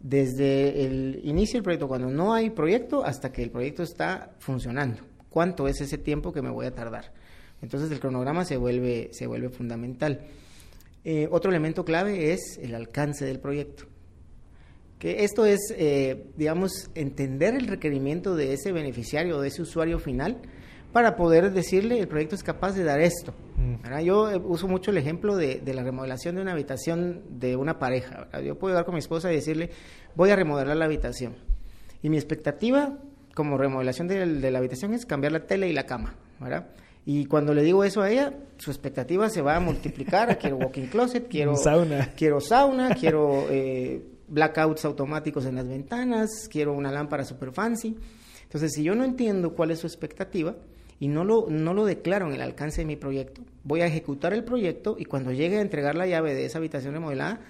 Desde el inicio del proyecto, cuando no hay proyecto, hasta que el proyecto está funcionando. ¿Cuánto es ese tiempo que me voy a tardar? Entonces el cronograma se vuelve, se vuelve fundamental. Eh, otro elemento clave es el alcance del proyecto. Que esto es, eh, digamos, entender el requerimiento de ese beneficiario, de ese usuario final, para poder decirle el proyecto es capaz de dar esto. Mm. Yo eh, uso mucho el ejemplo de, la remodelación de una habitación de una pareja. Yo puedo llegar con mi esposa y decirle, voy a remodelar la habitación. Y mi expectativa como remodelación de, de la habitación es cambiar la tele y la cama. ¿verdad? Y cuando le digo eso a ella, su expectativa se va a multiplicar. quiero walking closet, quiero sauna, quiero, sauna, quiero eh, blackouts automáticos en las ventanas, quiero una lámpara super fancy. Entonces, si yo no entiendo cuál es su expectativa y no lo, no lo declaro en el alcance de mi proyecto, voy a ejecutar el proyecto y cuando llegue a entregar la llave de esa habitación remodelada,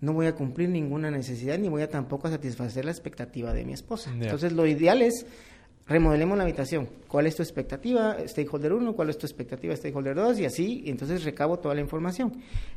no voy a cumplir ninguna necesidad ni voy a tampoco satisfacer la expectativa de mi esposa. Entonces, lo ideal es remodelemos la habitación. ¿Cuál es tu expectativa, stakeholder 1? ¿Cuál es tu expectativa, stakeholder 2? Y así, entonces recabo toda la información.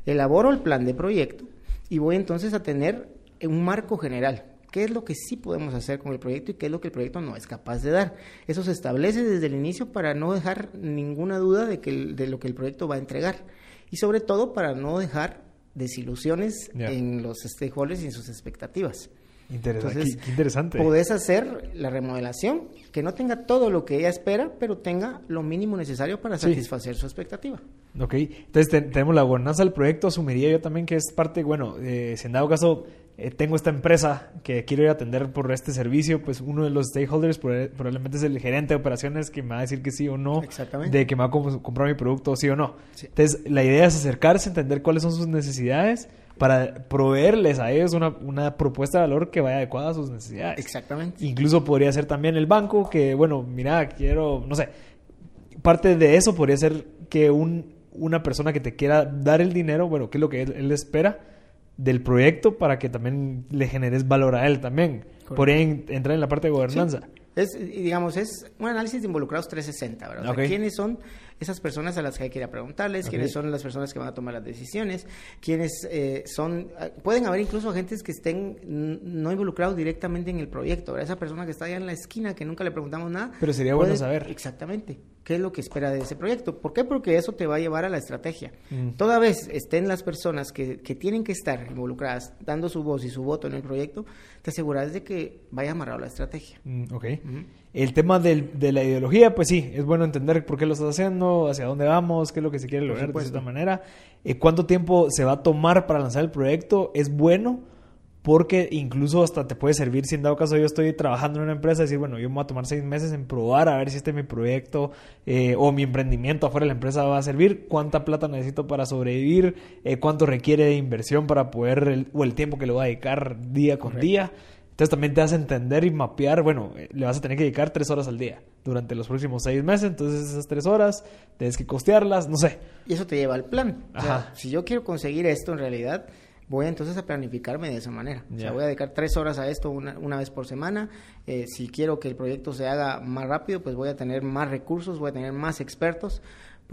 Elaboro el plan de proyecto y voy entonces a tener un marco general. ¿Qué es lo que sí podemos hacer con el proyecto y qué es lo que el proyecto no es capaz de dar? Eso se establece desde el inicio para no dejar ninguna duda de, que de lo que el proyecto va a entregar. Y sobre todo para no dejar desilusiones en los stakeholders y en sus expectativas. Entonces, interesante. Podés hacer la remodelación que no tenga todo lo que ella espera, pero tenga lo mínimo necesario para satisfacer su expectativa. Ok, entonces tenemos la gobernanza del proyecto, asumiría yo también que es parte, bueno, eh, si en dado caso eh, tengo esta empresa que quiero ir a atender por este servicio, pues uno de los stakeholders probablemente es el gerente de operaciones que me va a decir que sí o no, de que me va a comprar mi producto sí o no. Entonces la idea es acercarse, entender cuáles son sus necesidades para proveerles a ellos una, una, propuesta de valor que vaya adecuada a sus necesidades. Exactamente. Incluso podría ser también el banco que, bueno, mira, quiero, no sé, parte de eso podría ser que un, una persona que te quiera dar el dinero, bueno, ¿qué es lo que él, espera del proyecto para que también le generes valor a él también? Podría entrar en la parte de gobernanza. Es, digamos, es un análisis de involucrados 360, ¿verdad? ¿Quiénes son esas personas a las que hay que ir a preguntarles, quiénes son las personas que van a tomar las decisiones, quiénes eh, son, ah, pueden haber incluso agentes que estén no involucrados directamente en el proyecto, esa persona que está allá en la esquina que nunca le preguntamos nada. Pero sería bueno saber. Exactamente, qué es lo que espera de ese proyecto. ¿Por qué? Porque eso te va a llevar a la estrategia. Mm. Toda vez estén las personas que, que, tienen que estar involucradas, dando su voz y su voto en el proyecto, te aseguras de que vaya amarrado la estrategia. Mm, ok. El tema del, de la ideología, pues sí, es bueno entender por qué lo estás haciendo, hacia dónde vamos, qué es lo que se quiere lograr de esta manera. Eh, ¿Cuánto tiempo se va a tomar para lanzar el proyecto? Es bueno porque incluso hasta te puede servir si en dado caso yo estoy trabajando en una empresa, decir, bueno, yo me voy a tomar seis meses en probar a ver si este mi proyecto eh, o mi emprendimiento afuera de la empresa va a servir, cuánta plata necesito para sobrevivir, eh, cuánto requiere de inversión para poder, o el tiempo que le voy a dedicar día con día. Entonces también te hace entender y mapear, bueno, eh, le vas a tener que dedicar tres horas al día durante los próximos seis meses, entonces esas tres horas tienes que costearlas, no sé. Y eso te lleva al plan. si yo quiero conseguir esto en realidad, voy entonces a planificarme de esa manera. O sea, voy a dedicar tres horas a esto una, una vez por semana. Eh, si quiero que el proyecto se haga más rápido, pues voy a tener más recursos, voy a tener más expertos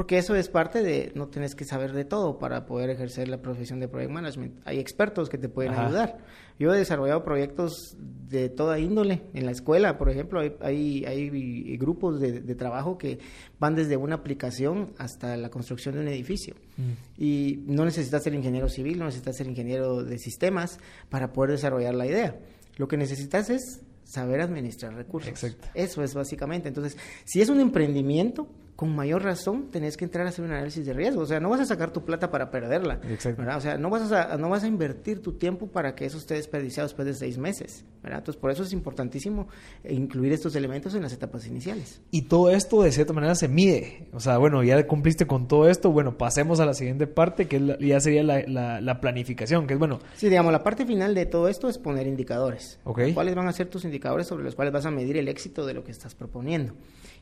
porque eso es parte de, no tienes que saber de todo para poder ejercer la profesión de Project Management. Hay expertos que te pueden ayudar. Yo he desarrollado proyectos de toda índole. En la escuela, por ejemplo, hay, hay, grupos de, trabajo que van desde una aplicación hasta la construcción de un edificio. Mm. Y no necesitas ser ingeniero civil, no necesitas ser ingeniero de sistemas para poder desarrollar la idea. Lo que necesitas es saber administrar recursos. Exacto. Eso es básicamente. Entonces, si es un emprendimiento, con mayor razón tenés que entrar a hacer un análisis de riesgo. O sea, no vas a sacar tu plata para perderla. Exacto. O sea, no vas, a, no vas a invertir tu tiempo para que eso esté desperdiciado después de seis meses. ¿verdad? Entonces, por eso es importantísimo incluir estos elementos en las etapas iniciales. Y todo esto, de cierta manera, se mide. O sea, bueno, ya cumpliste con todo esto. Bueno, pasemos a la siguiente parte, que ya sería la, la, planificación, que es bueno. Sí, digamos, la parte final de todo esto es poner indicadores. ¿Cuáles van a ser tus indicadores sobre los cuales vas a medir el éxito de lo que estás proponiendo?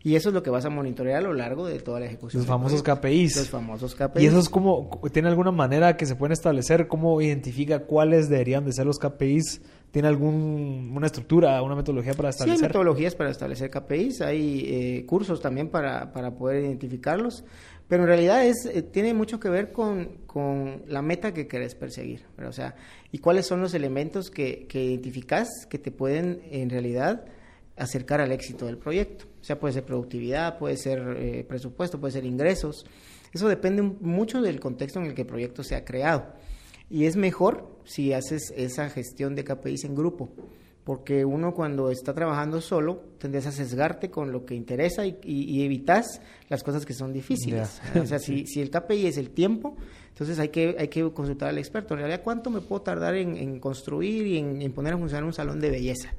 Y eso es lo que vas a monitorear a lo largo de toda la ejecución. Los famosos KPIs. Los famosos KPIs. ¿Y eso es como, tiene alguna manera que se pueden establecer? ¿Cómo identifica cuáles deberían de ser los KPIs? ¿Tiene alguna estructura, una metodología para establecer? Sí, hay metodologías para establecer KPIs, hay eh, cursos también para, para poder identificarlos, pero en realidad es, eh, tiene mucho que ver con, con la meta que querés perseguir, o sea, y cuáles son los elementos que, que identificás que te pueden en realidad acercar al éxito del proyecto. O sea, puede ser productividad, puede ser eh, presupuesto, puede ser ingresos. Eso depende mucho del contexto en el que el proyecto se ha creado. Y es mejor si haces esa gestión de KPIs en grupo, porque uno cuando está trabajando solo tendés a sesgarte con lo que interesa y, evitas las cosas que son difíciles. O sea, si, si, el KPI es el tiempo, entonces hay que, hay que consultar al experto. En realidad, ¿cuánto me puedo tardar en, construir y en poner a funcionar un salón de belleza?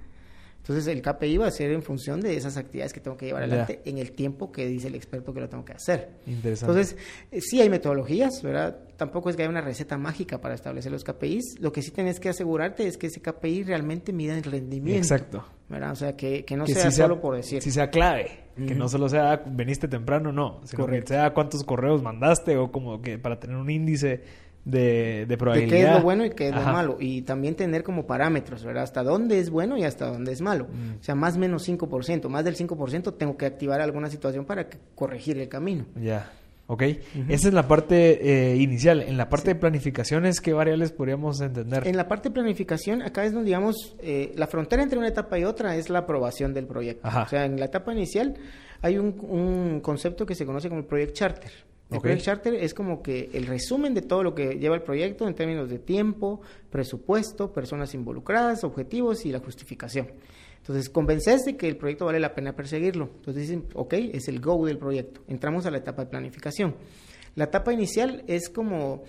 Entonces el KPI va a ser en función de esas actividades que tengo que llevar adelante en el tiempo que dice el experto que lo tengo que hacer. Interesante. Entonces, eh, sí hay metodologías, ¿verdad? Tampoco es que haya una receta mágica para establecer los KPIs. Lo que sí tienes que asegurarte es que ese KPI realmente mida el rendimiento. Exacto. ¿verdad? O sea, que, que no sea, solo por decir. Si sea clave, que no solo sea veniste temprano, no, sino que sea cuántos correos mandaste o como que para tener un índice de, de probabilidad. De qué es lo bueno y qué es lo malo. Y también tener como parámetros, ¿verdad? Hasta dónde es bueno y hasta dónde es malo. Mm. O sea, más o menos 5%. Más del 5% tengo que activar alguna situación para corregir el camino. Ya. Ok. Esa es la parte eh, inicial. En la parte de planificaciones, ¿qué variables podríamos entender? En la parte de planificación, acá es donde, digamos, eh, la frontera entre una etapa y otra es la aprobación del proyecto. O sea, en la etapa inicial hay un, un concepto que se conoce como el Project Charter. El Project Charter es como que el resumen de todo lo que lleva el proyecto en términos de tiempo, presupuesto, personas involucradas, objetivos y la justificación. Entonces, convences de que el proyecto vale la pena perseguirlo. Entonces dicen, ok, es el go del proyecto. Entramos a la etapa de planificación. La etapa inicial es como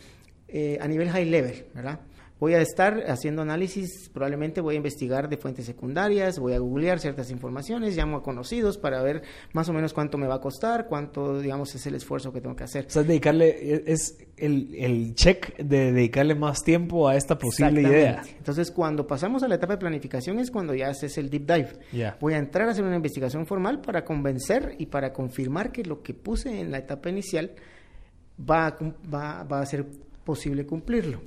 eh, a nivel high level, ¿verdad? Voy a estar haciendo análisis, probablemente voy a investigar de fuentes secundarias, voy a googlear ciertas informaciones, llamo a conocidos para ver más o menos cuánto me va a costar, cuánto, digamos, es el esfuerzo que tengo que hacer. O sea, dedicarle, es el, el check de dedicarle más tiempo a esta posible idea. Entonces, cuando pasamos a la etapa de planificación es cuando ya haces el deep dive. Voy a entrar a hacer una investigación formal para convencer y para confirmar que lo que puse en la etapa inicial va va, va a ser posible cumplirlo.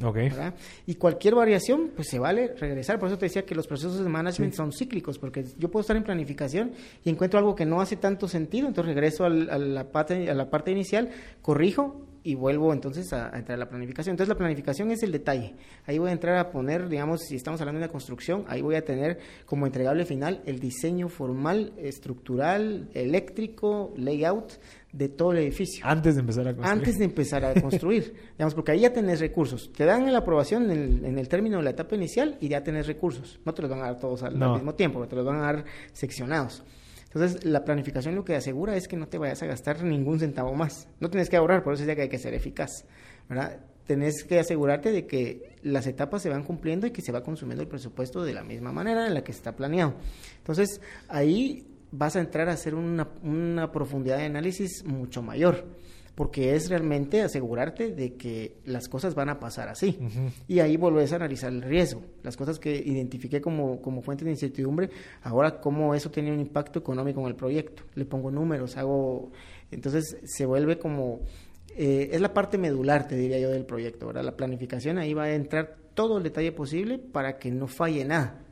Y cualquier variación, pues se vale regresar. Por eso te decía que los procesos de management son cíclicos, porque yo puedo estar en planificación y encuentro algo que no hace tanto sentido, entonces regreso a, la parte, a la parte inicial, corrijo y vuelvo entonces a, entrar a la planificación. Entonces la planificación es el detalle. Ahí voy a entrar a poner, digamos, si estamos hablando de una construcción, ahí voy a tener como entregable final el diseño formal, estructural, eléctrico, layout de todo el edificio. Antes de empezar a construir. Antes de empezar a construir. digamos, porque ahí ya tenés recursos. Te dan la aprobación en el, término de la etapa inicial y ya tenés recursos. No te los van a dar todos al, mismo tiempo, te los van a dar seccionados. Entonces, la planificación lo que asegura es que no te vayas a gastar ningún centavo más. No tienes que ahorrar, por eso es que hay que ser eficaz. ¿verdad? Tenés que asegurarte de que las etapas se van cumpliendo y que se va consumiendo el presupuesto de la misma manera en la que está planeado. Entonces, ahí vas a entrar a hacer una, una profundidad de análisis mucho mayor porque es realmente asegurarte de que las cosas van a pasar así. Y ahí volvés a analizar el riesgo, las cosas que identifiqué como, como fuente de incertidumbre, ahora cómo eso tiene un impacto económico en el proyecto. Le pongo números, hago... Entonces se vuelve como... Eh, es la parte medular, te diría yo, del proyecto, ¿verdad? La planificación ahí va a entrar todo el detalle posible para que no falle nada.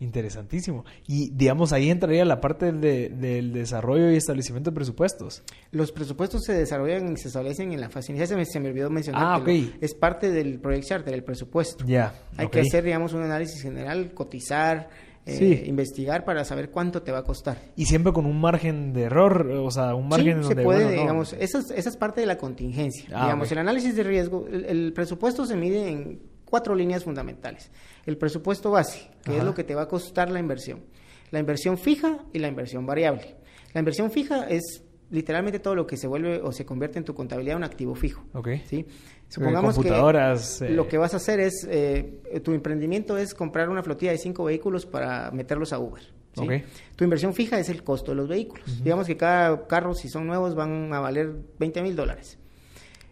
Interesantísimo. Y digamos, ahí entraría la parte del desarrollo y establecimiento de presupuestos. Los presupuestos se desarrollan y se establecen en la fase inicial. Se me, olvidó mencionar ah, que es parte del Project Charter, el presupuesto. Ya. Hay que hacer, digamos, un análisis general, cotizar, eh, investigar para saber cuánto te va a costar. Y siempre con un margen de error, o sea, un margen sí, se puede, digamos, esa es, parte de la contingencia. Ah, digamos, el análisis de riesgo, el presupuesto se mide en cuatro líneas fundamentales. El presupuesto base, que es lo que te va a costar la inversión. La inversión fija y la inversión variable. La inversión fija es literalmente todo lo que se vuelve o se convierte en tu contabilidad un activo fijo. Okay. ¿sí? Supongamos que eh. lo que vas a hacer es, eh, tu emprendimiento es comprar una flotilla de cinco vehículos para meterlos a Uber. Tu inversión fija es el costo de los vehículos. Digamos que cada carro, si son nuevos, van a valer 20 mil dólares.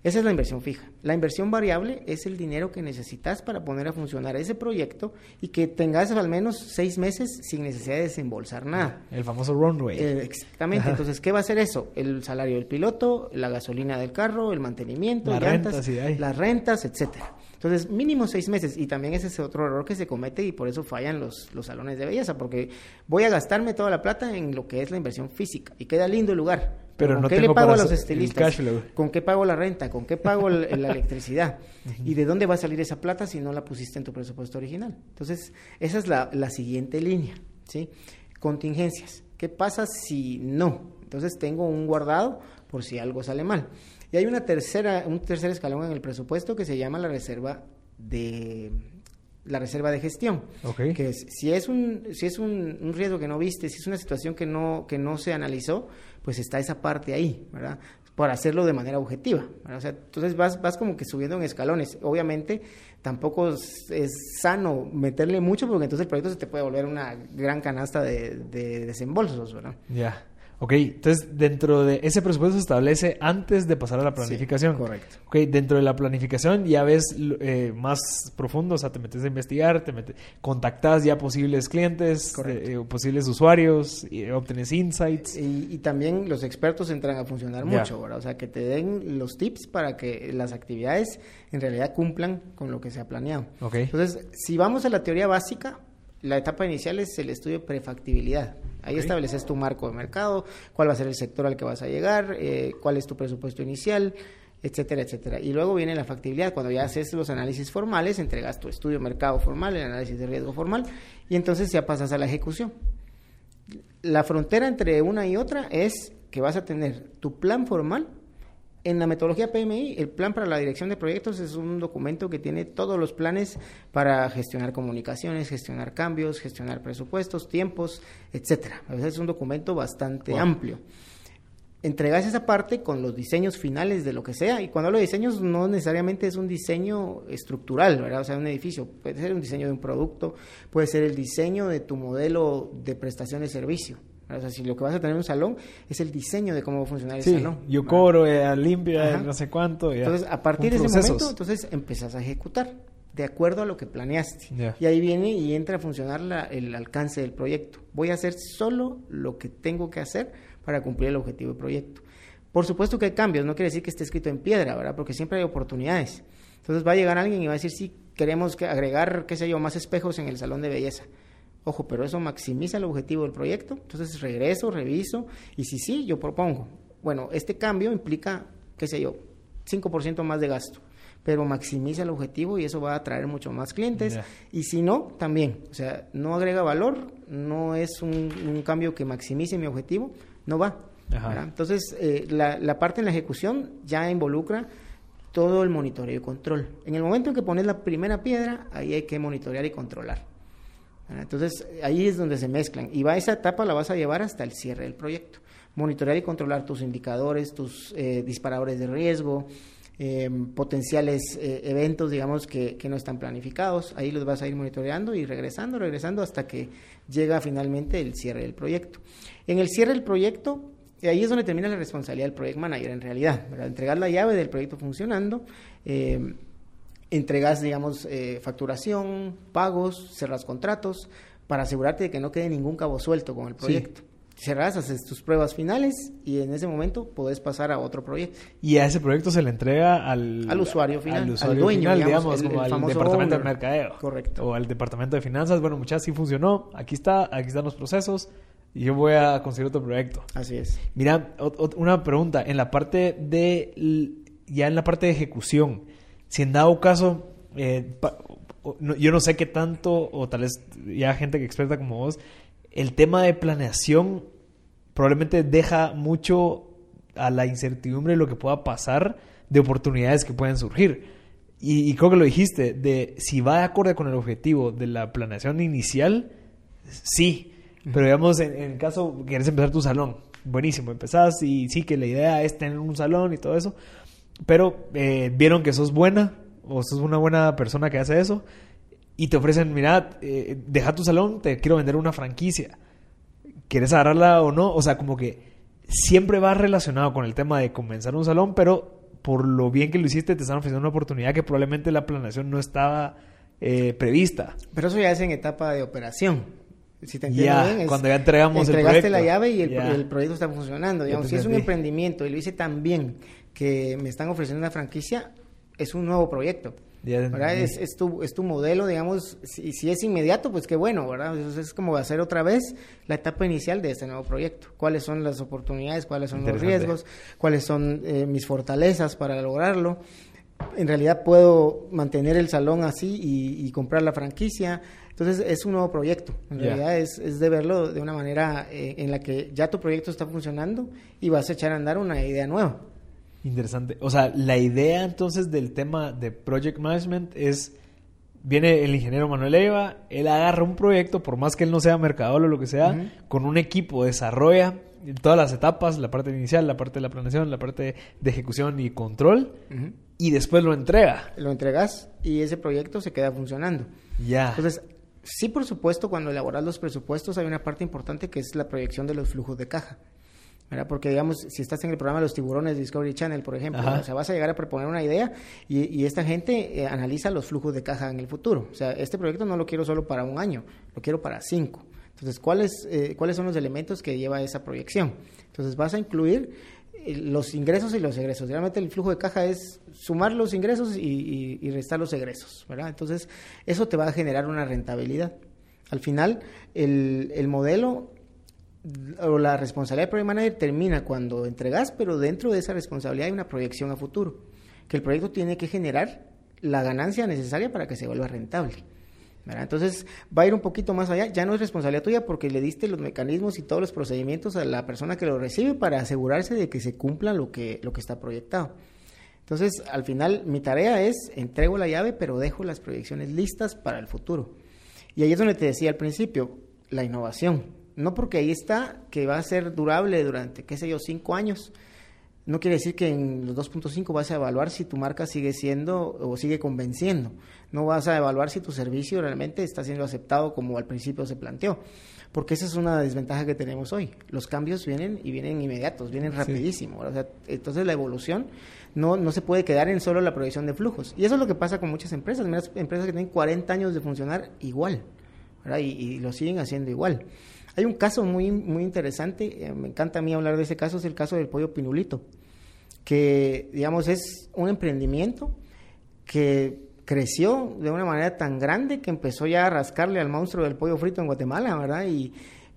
Esa es la inversión fija. La inversión variable es el dinero que necesitas para poner a funcionar ese proyecto y que tengas al menos seis meses sin necesidad de desembolsar nada. El famoso runway. Eh, exactamente. Entonces, ¿qué va a ser eso? El salario del piloto, la gasolina del carro, el mantenimiento, las rentas, las rentas, etcétera. Entonces, mínimo seis meses. Y también ese es otro error que se comete y por eso fallan los, los salones de belleza, porque voy a gastarme toda la plata en lo que es la inversión física y queda lindo el lugar. Pero ¿Con no qué tengo le pago a los estilistas? ¿Con qué pago la renta? ¿Con qué pago el- la electricidad? ¿Y de dónde va a salir esa plata si no la pusiste en tu presupuesto original? Entonces, esa es la, la siguiente línea, ¿sí? Contingencias. ¿Qué pasa si no? Entonces, tengo un guardado por si algo sale mal. Y hay una tercera, un tercer escalón en el presupuesto que se llama la reserva de la reserva de gestión Ok. que es, si es un si es un, un riesgo que no viste si es una situación que no que no se analizó pues está esa parte ahí verdad para hacerlo de manera objetiva ¿verdad? O sea, entonces vas vas como que subiendo en escalones obviamente tampoco es, es sano meterle mucho porque entonces el proyecto se te puede volver una gran canasta de, de desembolsos verdad Ya. Ok, entonces dentro de ese presupuesto se establece antes de pasar a la planificación. Sí, correcto. Ok, dentro de la planificación ya ves eh, más profundo, o sea, te metes a investigar, te metes, contactas ya posibles clientes, Correcto. eh, posibles usuarios, y obtienes insights. Y, y también los expertos entran a funcionar mucho, ¿verdad? O sea, que te den los tips para que las actividades en realidad cumplan con lo que se ha planeado. Ok. Entonces, si vamos a la teoría básica, la etapa inicial es el estudio de prefactibilidad. Ahí estableces tu marco de mercado, cuál va a ser el sector al que vas a llegar, eh, cuál es tu presupuesto inicial, etcétera, etcétera. Y luego viene la factibilidad. Cuando ya haces los análisis formales, entregas tu estudio de mercado formal, el análisis de riesgo formal, y entonces ya pasas a la ejecución. La frontera entre una y otra es que vas a tener tu plan formal. En la metodología PMI, el plan para la dirección de proyectos es un documento que tiene todos los planes para gestionar comunicaciones, gestionar cambios, gestionar presupuestos, tiempos, etcétera. Es un documento bastante Wow. amplio. Entregas esa parte con los diseños finales de lo que sea. Y cuando hablo de diseños, no necesariamente es un diseño estructural, ¿verdad? O sea, un edificio. Puede ser un diseño de un producto, puede ser el diseño de tu modelo de prestación de servicio. O sea, si lo que vas a tener en un salón es el diseño de cómo va a funcionar el Sí, salón. yo cobro, eh, limpia, Ajá. no sé cuánto. ya. Entonces, a partir de ese momento, entonces empezás a ejecutar de acuerdo a lo que planeaste. Y ahí viene y entra a funcionar la- el alcance del proyecto. Voy a hacer solo lo que tengo que hacer para cumplir el objetivo del proyecto. Por supuesto que hay cambios, no quiere decir que esté escrito en piedra, ¿verdad? Porque siempre hay oportunidades. Entonces va a llegar alguien y va a decir, sí, queremos que agregar, qué sé yo, más espejos en el salón de belleza. Ojo, pero eso maximiza el objetivo del proyecto. Entonces regreso, reviso y si sí, yo propongo. Bueno, este cambio implica, qué sé yo, 5% más de gasto, pero maximiza el objetivo y eso va a atraer mucho más clientes. Y si no, también. O sea, no agrega valor, no es un, un cambio que maximice mi objetivo, no va. Entonces, eh, la, la parte en la ejecución ya involucra todo el monitoreo y control. En el momento en que pones la primera piedra, ahí hay que monitorear y controlar. Entonces, ahí es donde se mezclan. Y va esa etapa la vas a llevar hasta el cierre del proyecto. Monitorear y controlar tus indicadores, tus eh, disparadores de riesgo, eh, potenciales eh, eventos, digamos, que, que no están planificados. Ahí los vas a ir monitoreando y regresando, regresando hasta que llega finalmente el cierre del proyecto. En el cierre del proyecto, y ahí es donde termina la responsabilidad del project manager en realidad, entregar la llave del proyecto funcionando, eh, entregas, digamos, eh, facturación, pagos, cerras contratos, para asegurarte de que no quede ningún cabo suelto con el proyecto. Cerras, haces tus pruebas finales y en ese momento puedes pasar a otro proyecto. Y a ese proyecto se le entrega al, Al usuario final, al al usuario dueño, final, digamos, digamos, el- como el al departamento de mercadeo. Correcto. O al departamento de finanzas. Bueno, muchachos, sí funcionó. Aquí está, aquí están los procesos. Y yo voy a conseguir otro proyecto. Así es. Mira, una pregunta. En la parte de. Ya en la parte de ejecución, si en dado caso. eh, pa- o- no- yo no sé qué tanto, o tal vez ya gente que experta como vos, el tema de planeación probablemente deja mucho a la incertidumbre de lo que pueda pasar, de oportunidades que pueden surgir. Y, y creo que lo dijiste, de si va de acorde con el objetivo de la planeación inicial, sí. Pero digamos, en, en el caso, quieres empezar tu salón, buenísimo, empezás y sí que la idea es tener un salón y todo eso, pero eh, vieron que sos buena o sos una buena persona que hace eso y te ofrecen, mira, eh, deja tu salón, te quiero vender una franquicia. ¿Quieres agarrarla o no? O sea, como que siempre va relacionado con el tema de comenzar un salón, pero por lo bien que lo hiciste, te están ofreciendo una oportunidad que probablemente la planeación no estaba eh, prevista. Pero eso ya es en etapa de operación. Si te entiendo bien, cuando ya entregamos el proyecto. la llave y el, proyecto está funcionando. Digamos, si es un emprendimiento y lo hice tan bien que me están ofreciendo una franquicia, es un nuevo proyecto. Es, es, tu, es tu modelo, digamos, si, si, es inmediato, pues qué bueno, ¿verdad? es como hacer otra vez la etapa inicial de este nuevo proyecto. ¿Cuáles son las oportunidades? ¿Cuáles son los riesgos? ¿Cuáles son eh, mis fortalezas para lograrlo? En realidad puedo mantener el salón así y, comprar la franquicia. Entonces es un nuevo proyecto. En realidad es, es, de verlo de una manera eh, en la que ya tu proyecto está funcionando y vas a echar a andar una idea nueva. Interesante. O sea, la idea entonces del tema de Project Management es, viene el ingeniero Manuel Eva, él agarra un proyecto, por más que él no sea mercador o lo que sea, con un equipo desarrolla todas las etapas, la parte inicial, la parte de la planeación, la parte de ejecución y control, y después lo entrega. Lo entregas y ese proyecto se queda funcionando. Ya. Entonces, sí, por supuesto, cuando elaboras los presupuestos hay una parte importante que es la proyección de los flujos de caja. Porque, digamos, si estás en el programa de los tiburones Discovery Channel, por ejemplo, o sea, vas a llegar a proponer una idea y, esta gente eh, analiza los flujos de caja en el futuro. O sea, este proyecto no lo quiero solo para un año, lo quiero para cinco. Entonces, ¿cuáles, eh, ¿cuáles son los elementos que lleva esa proyección? Entonces, vas a incluir eh, los ingresos y los egresos. Realmente el flujo de caja es sumar los ingresos y, restar los egresos, ¿verdad? Entonces, eso te va a generar una rentabilidad. Al final, el, el modelo o la responsabilidad del Project Manager termina cuando entregas, pero dentro de esa responsabilidad hay una proyección a futuro, que el proyecto tiene que generar la ganancia necesaria para que se vuelva rentable. Entonces va a ir un poquito más allá, ya no es responsabilidad tuya porque le diste los mecanismos y todos los procedimientos a la persona que lo recibe para asegurarse de que se cumpla lo que, lo que está proyectado. Entonces, al final, mi tarea es, entrego la llave, pero dejo las proyecciones listas para el futuro. Y ahí es donde te decía al principio, la innovación no porque ahí está que va a ser durable durante, qué sé yo, cinco años. No quiere decir que en los 2.5 vas a evaluar si tu marca sigue siendo o sigue convenciendo. No vas a evaluar si tu servicio realmente está siendo aceptado como al principio se planteó. Porque esa es una desventaja que tenemos hoy. Los cambios vienen y vienen inmediatos, vienen rapidísimo. entonces la evolución no, no se puede quedar en solo la proyección de flujos. Y eso es lo que pasa con muchas empresas. empresas que tienen 40 años de funcionar igual. Y, y lo siguen haciendo igual. Hay un caso muy, muy interesante, eh, me encanta a mí hablar de ese caso, es el caso del pollo pinulito, que digamos es un emprendimiento que creció de una manera tan grande que empezó ya a rascarle al monstruo del pollo frito en Guatemala, ¿verdad? Y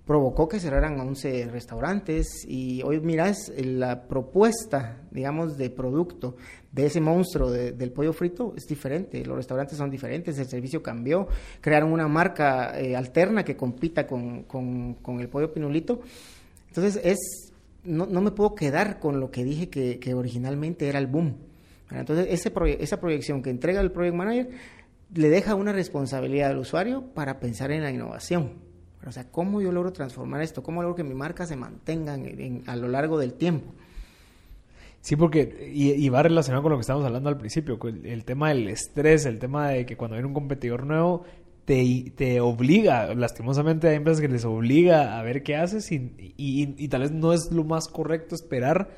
provocó que cerraran 11 restaurantes y hoy miras la propuesta, digamos, de producto de ese monstruo del pollo frito es diferente, los restaurantes son diferentes, el servicio cambió, crearon una marca eh, alterna que compita con, con, el pollo pinulito. Entonces es, no, no, me puedo quedar con lo que dije que, que originalmente era el boom. Entonces ese esa proyección que entrega el Project Manager le deja una responsabilidad al usuario para pensar en la innovación. O sea, ¿cómo yo logro transformar esto? ¿Cómo logro que mi marca se mantenga a lo largo del tiempo? Sí, porque y, va relacionado con lo que estábamos hablando al principio, el, tema del estrés, el tema de que cuando viene un competidor nuevo te, te obliga, lastimosamente hay empresas que les obliga a ver qué haces y, y, tal vez no es lo más correcto esperar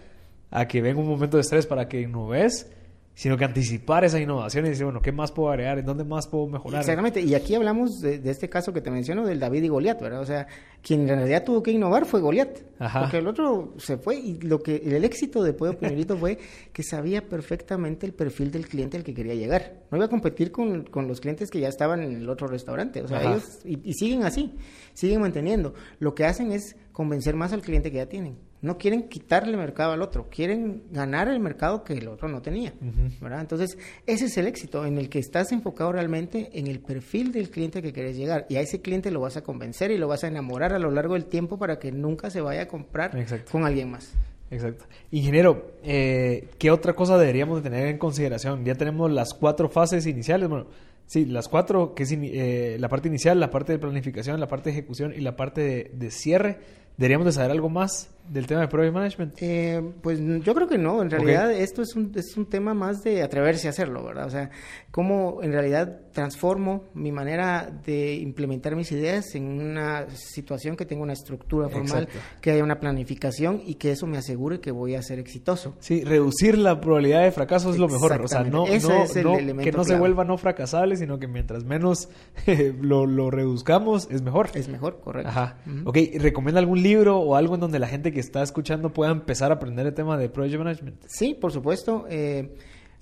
a que venga un momento de estrés para que innoves sino que anticipar esa innovación y decir, bueno, ¿qué más puedo agregar? ¿En dónde más puedo mejorar? Exactamente, y aquí hablamos de, este caso que te menciono del David y Goliat, ¿verdad? O sea, quien en realidad tuvo que innovar fue Goliat, porque el otro se fue y lo que el éxito de Pollo Pinolito fue que sabía perfectamente el perfil del cliente al que quería llegar. No iba a competir con, con los clientes que ya estaban en el otro restaurante, o sea, ellos, y, y siguen así, siguen manteniendo. Lo que hacen es convencer más al cliente que ya tienen. No quieren quitarle mercado al otro, quieren ganar el mercado que el otro no tenía. ¿verdad? Entonces, ese es el éxito en el que estás enfocado realmente en el perfil del cliente que quieres llegar. Y a ese cliente lo vas a convencer y lo vas a enamorar a lo largo del tiempo para que nunca se vaya a comprar con alguien más. Exacto. Ingeniero, eh, ¿qué otra cosa deberíamos de tener en consideración? Ya tenemos las cuatro fases iniciales. Bueno, sí, las cuatro, que es eh, la parte inicial, la parte de planificación, la parte de ejecución y la parte de, de cierre. ¿Deberíamos de saber algo más? Del tema de Project Management? Eh, pues yo creo que no, en realidad esto es un, es un tema más de atreverse a hacerlo, ¿verdad? O sea, cómo en realidad transformo mi manera de implementar mis ideas en una situación que tenga una estructura formal, que haya una planificación y que eso me asegure que voy a ser exitoso. Sí, reducir la probabilidad de fracaso es lo mejor, o sea, no, que no se vuelva no fracasable, sino que mientras menos lo, lo, reduzcamos es mejor. Es mejor, correcto. Ajá. Ok, ¿recomienda algún libro o algo en donde la gente que está escuchando pueda empezar a aprender el tema de Project Management? Sí, por supuesto. Eh,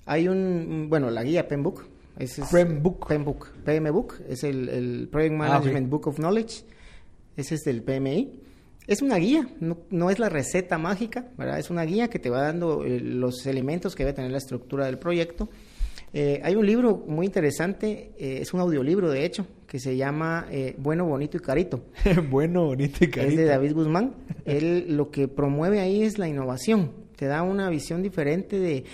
hay un, bueno, la guía. Ese es PEMBOK. PEMBOK. PMBOK es el, el Project ah, Management Book of Knowledge. Ese es del PMI. Es una guía, no, no, es la receta mágica, ¿verdad? Es una guía que te va dando eh, los elementos que debe tener la estructura del proyecto. Eh, hay un libro muy interesante, es un audiolibro de hecho, que se llama Bueno, Bonito y Carito. bueno, Bonito y Carito. Es de David Guzmán. Él lo que promueve ahí es la innovación, te da una visión diferente de,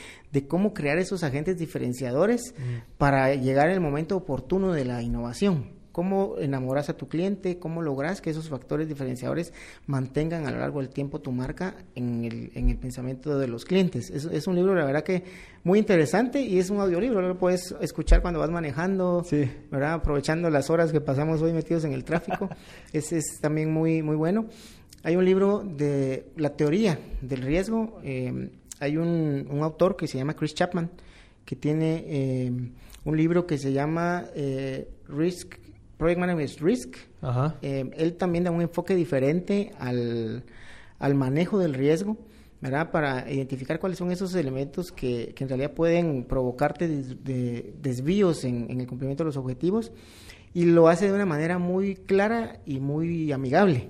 cómo crear esos agentes diferenciadores mm. para llegar al momento oportuno de la innovación. Cómo enamoras a tu cliente, cómo logras que esos factores diferenciadores mantengan a lo largo del tiempo tu marca en el, en el pensamiento de los clientes. Es, es, un libro, la verdad que muy interesante y es un audiolibro, lo puedes escuchar cuando vas manejando, ¿verdad? aprovechando las horas que pasamos hoy metidos en el tráfico. es, es también muy, muy bueno. Hay un libro de la teoría del riesgo. Eh, hay un, autor que se llama Chris Chapman, que tiene eh, un libro que se llama eh, Risk, Project Management Risk. él también da un enfoque diferente al, manejo del riesgo. ¿verdad? Para identificar cuáles son esos elementos que, en realidad pueden provocarte desvíos en, en, el cumplimiento de los objetivos y lo hace de una manera muy clara y muy amigable.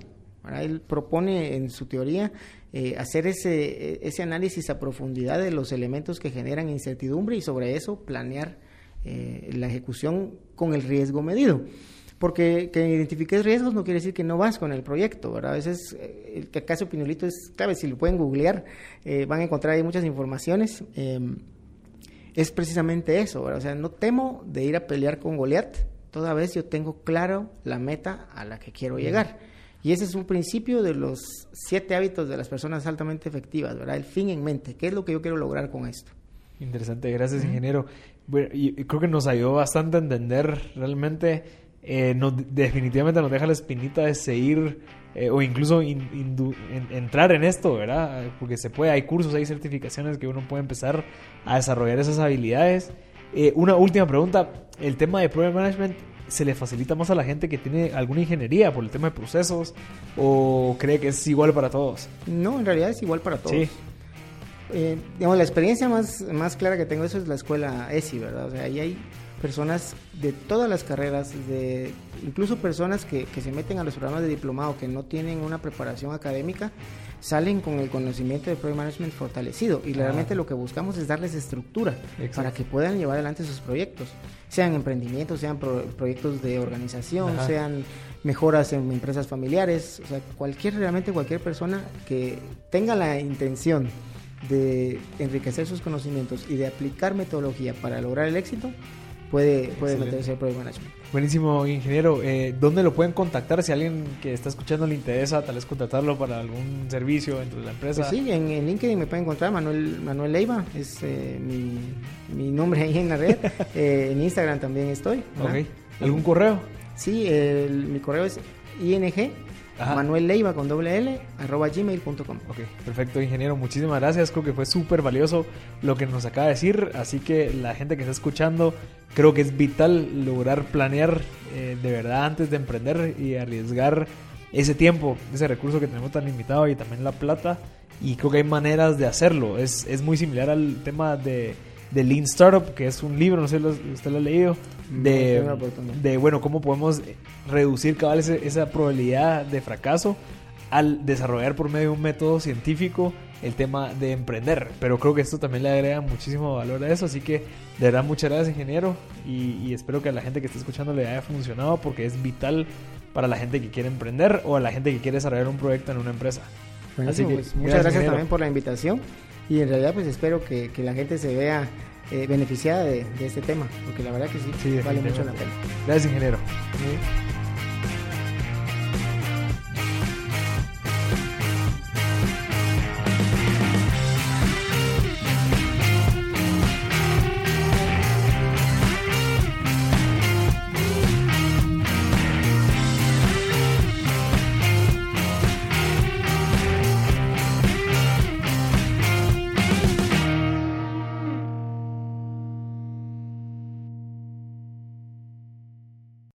Él propone en su teoría eh, hacer ese, ese análisis a profundidad de los elementos que generan incertidumbre y sobre eso planear eh, la ejecución con el riesgo medido. Porque que identifiques riesgos no quiere decir que no vas con el proyecto, ¿verdad? A veces eh, el caso Pinolito es clave, si lo pueden googlear, van a encontrar ahí muchas informaciones. es precisamente eso, ¿verdad? O sea, no temo de ir a pelear con Goliat, toda vez yo tengo claro la meta a la que quiero llegar. Y ese es un principio de los siete hábitos de las personas altamente efectivas, ¿verdad? El fin en mente. ¿Qué es lo que yo quiero lograr con esto? Interesante, gracias, ingeniero. Bueno, y creo que nos ayudó bastante a entender realmente, eh, definitivamente nos deja la espinita de seguir eh, o incluso entrar en esto, ¿verdad? Porque se puede, hay cursos, hay certificaciones que uno puede empezar a desarrollar esas habilidades. Eh, una última pregunta, el tema de Project Management se le facilita más a la gente que tiene alguna ingeniería por el tema de procesos o cree que es igual para todos? No, en realidad es igual para todos. Sí. Digamos, la experiencia más, más clara que tengo eso es la escuela ESI, ¿verdad? O sea, ahí hay personas de todas las carreras, de incluso personas que, que se meten a los programas de diplomado que no tienen una preparación académica, salen con el conocimiento de Project Management fortalecido. Y realmente lo que buscamos es darles estructura para que puedan llevar adelante sus proyectos, sean emprendimientos, sean proyectos de organización, sean mejoras en empresas familiares, o sea, cualquier realmente cualquier persona que tenga la intención de enriquecer sus conocimientos y de aplicar metodología para lograr el éxito, puede, puede meterse al Project Management. Buenísimo, ingeniero. Eh, ¿Dónde lo pueden contactar si alguien que está escuchando le interesa tal vez contratarlo para algún servicio dentro de la empresa? Pues sí, en, LinkedIn me pueden encontrar Manuel, Manuel Leiva, es eh, mi, mi, nombre ahí en la red. Eh, en Instagram también estoy. ¿Algún correo? Sí, el, mi correo es ing Manuel Leiva con doble L arroba gmail.com. Ok, perfecto, ingeniero. Muchísimas gracias. Creo que fue súper valioso lo que nos acaba de decir. Así que la gente que está escuchando, creo que es vital lograr planear eh, de verdad antes de emprender y arriesgar ese tiempo, ese recurso que tenemos tan limitado y también la plata. Y creo que hay maneras de hacerlo. Es, es muy similar al tema de de Lean Startup, que es un libro, no sé si usted lo ha leído, de, de bueno, cómo podemos reducir cabal esa probabilidad de fracaso al desarrollar por medio de un método científico el tema de emprender. Pero creo que esto también le agrega muchísimo valor a eso. Así que de verdad muchas gracias ingeniero y, espero que a la gente que esté escuchando le haya funcionado porque es vital para la gente que quiere emprender o a la gente que quiere desarrollar un proyecto en una emprsa. Así que, pues, muchas gracias, también por la invitación y en realidad pues espero que, la gente se vea eh, beneficiada de, este tema, porque la verdad que sí, vale mucho la pena. Gracias, ingeniero.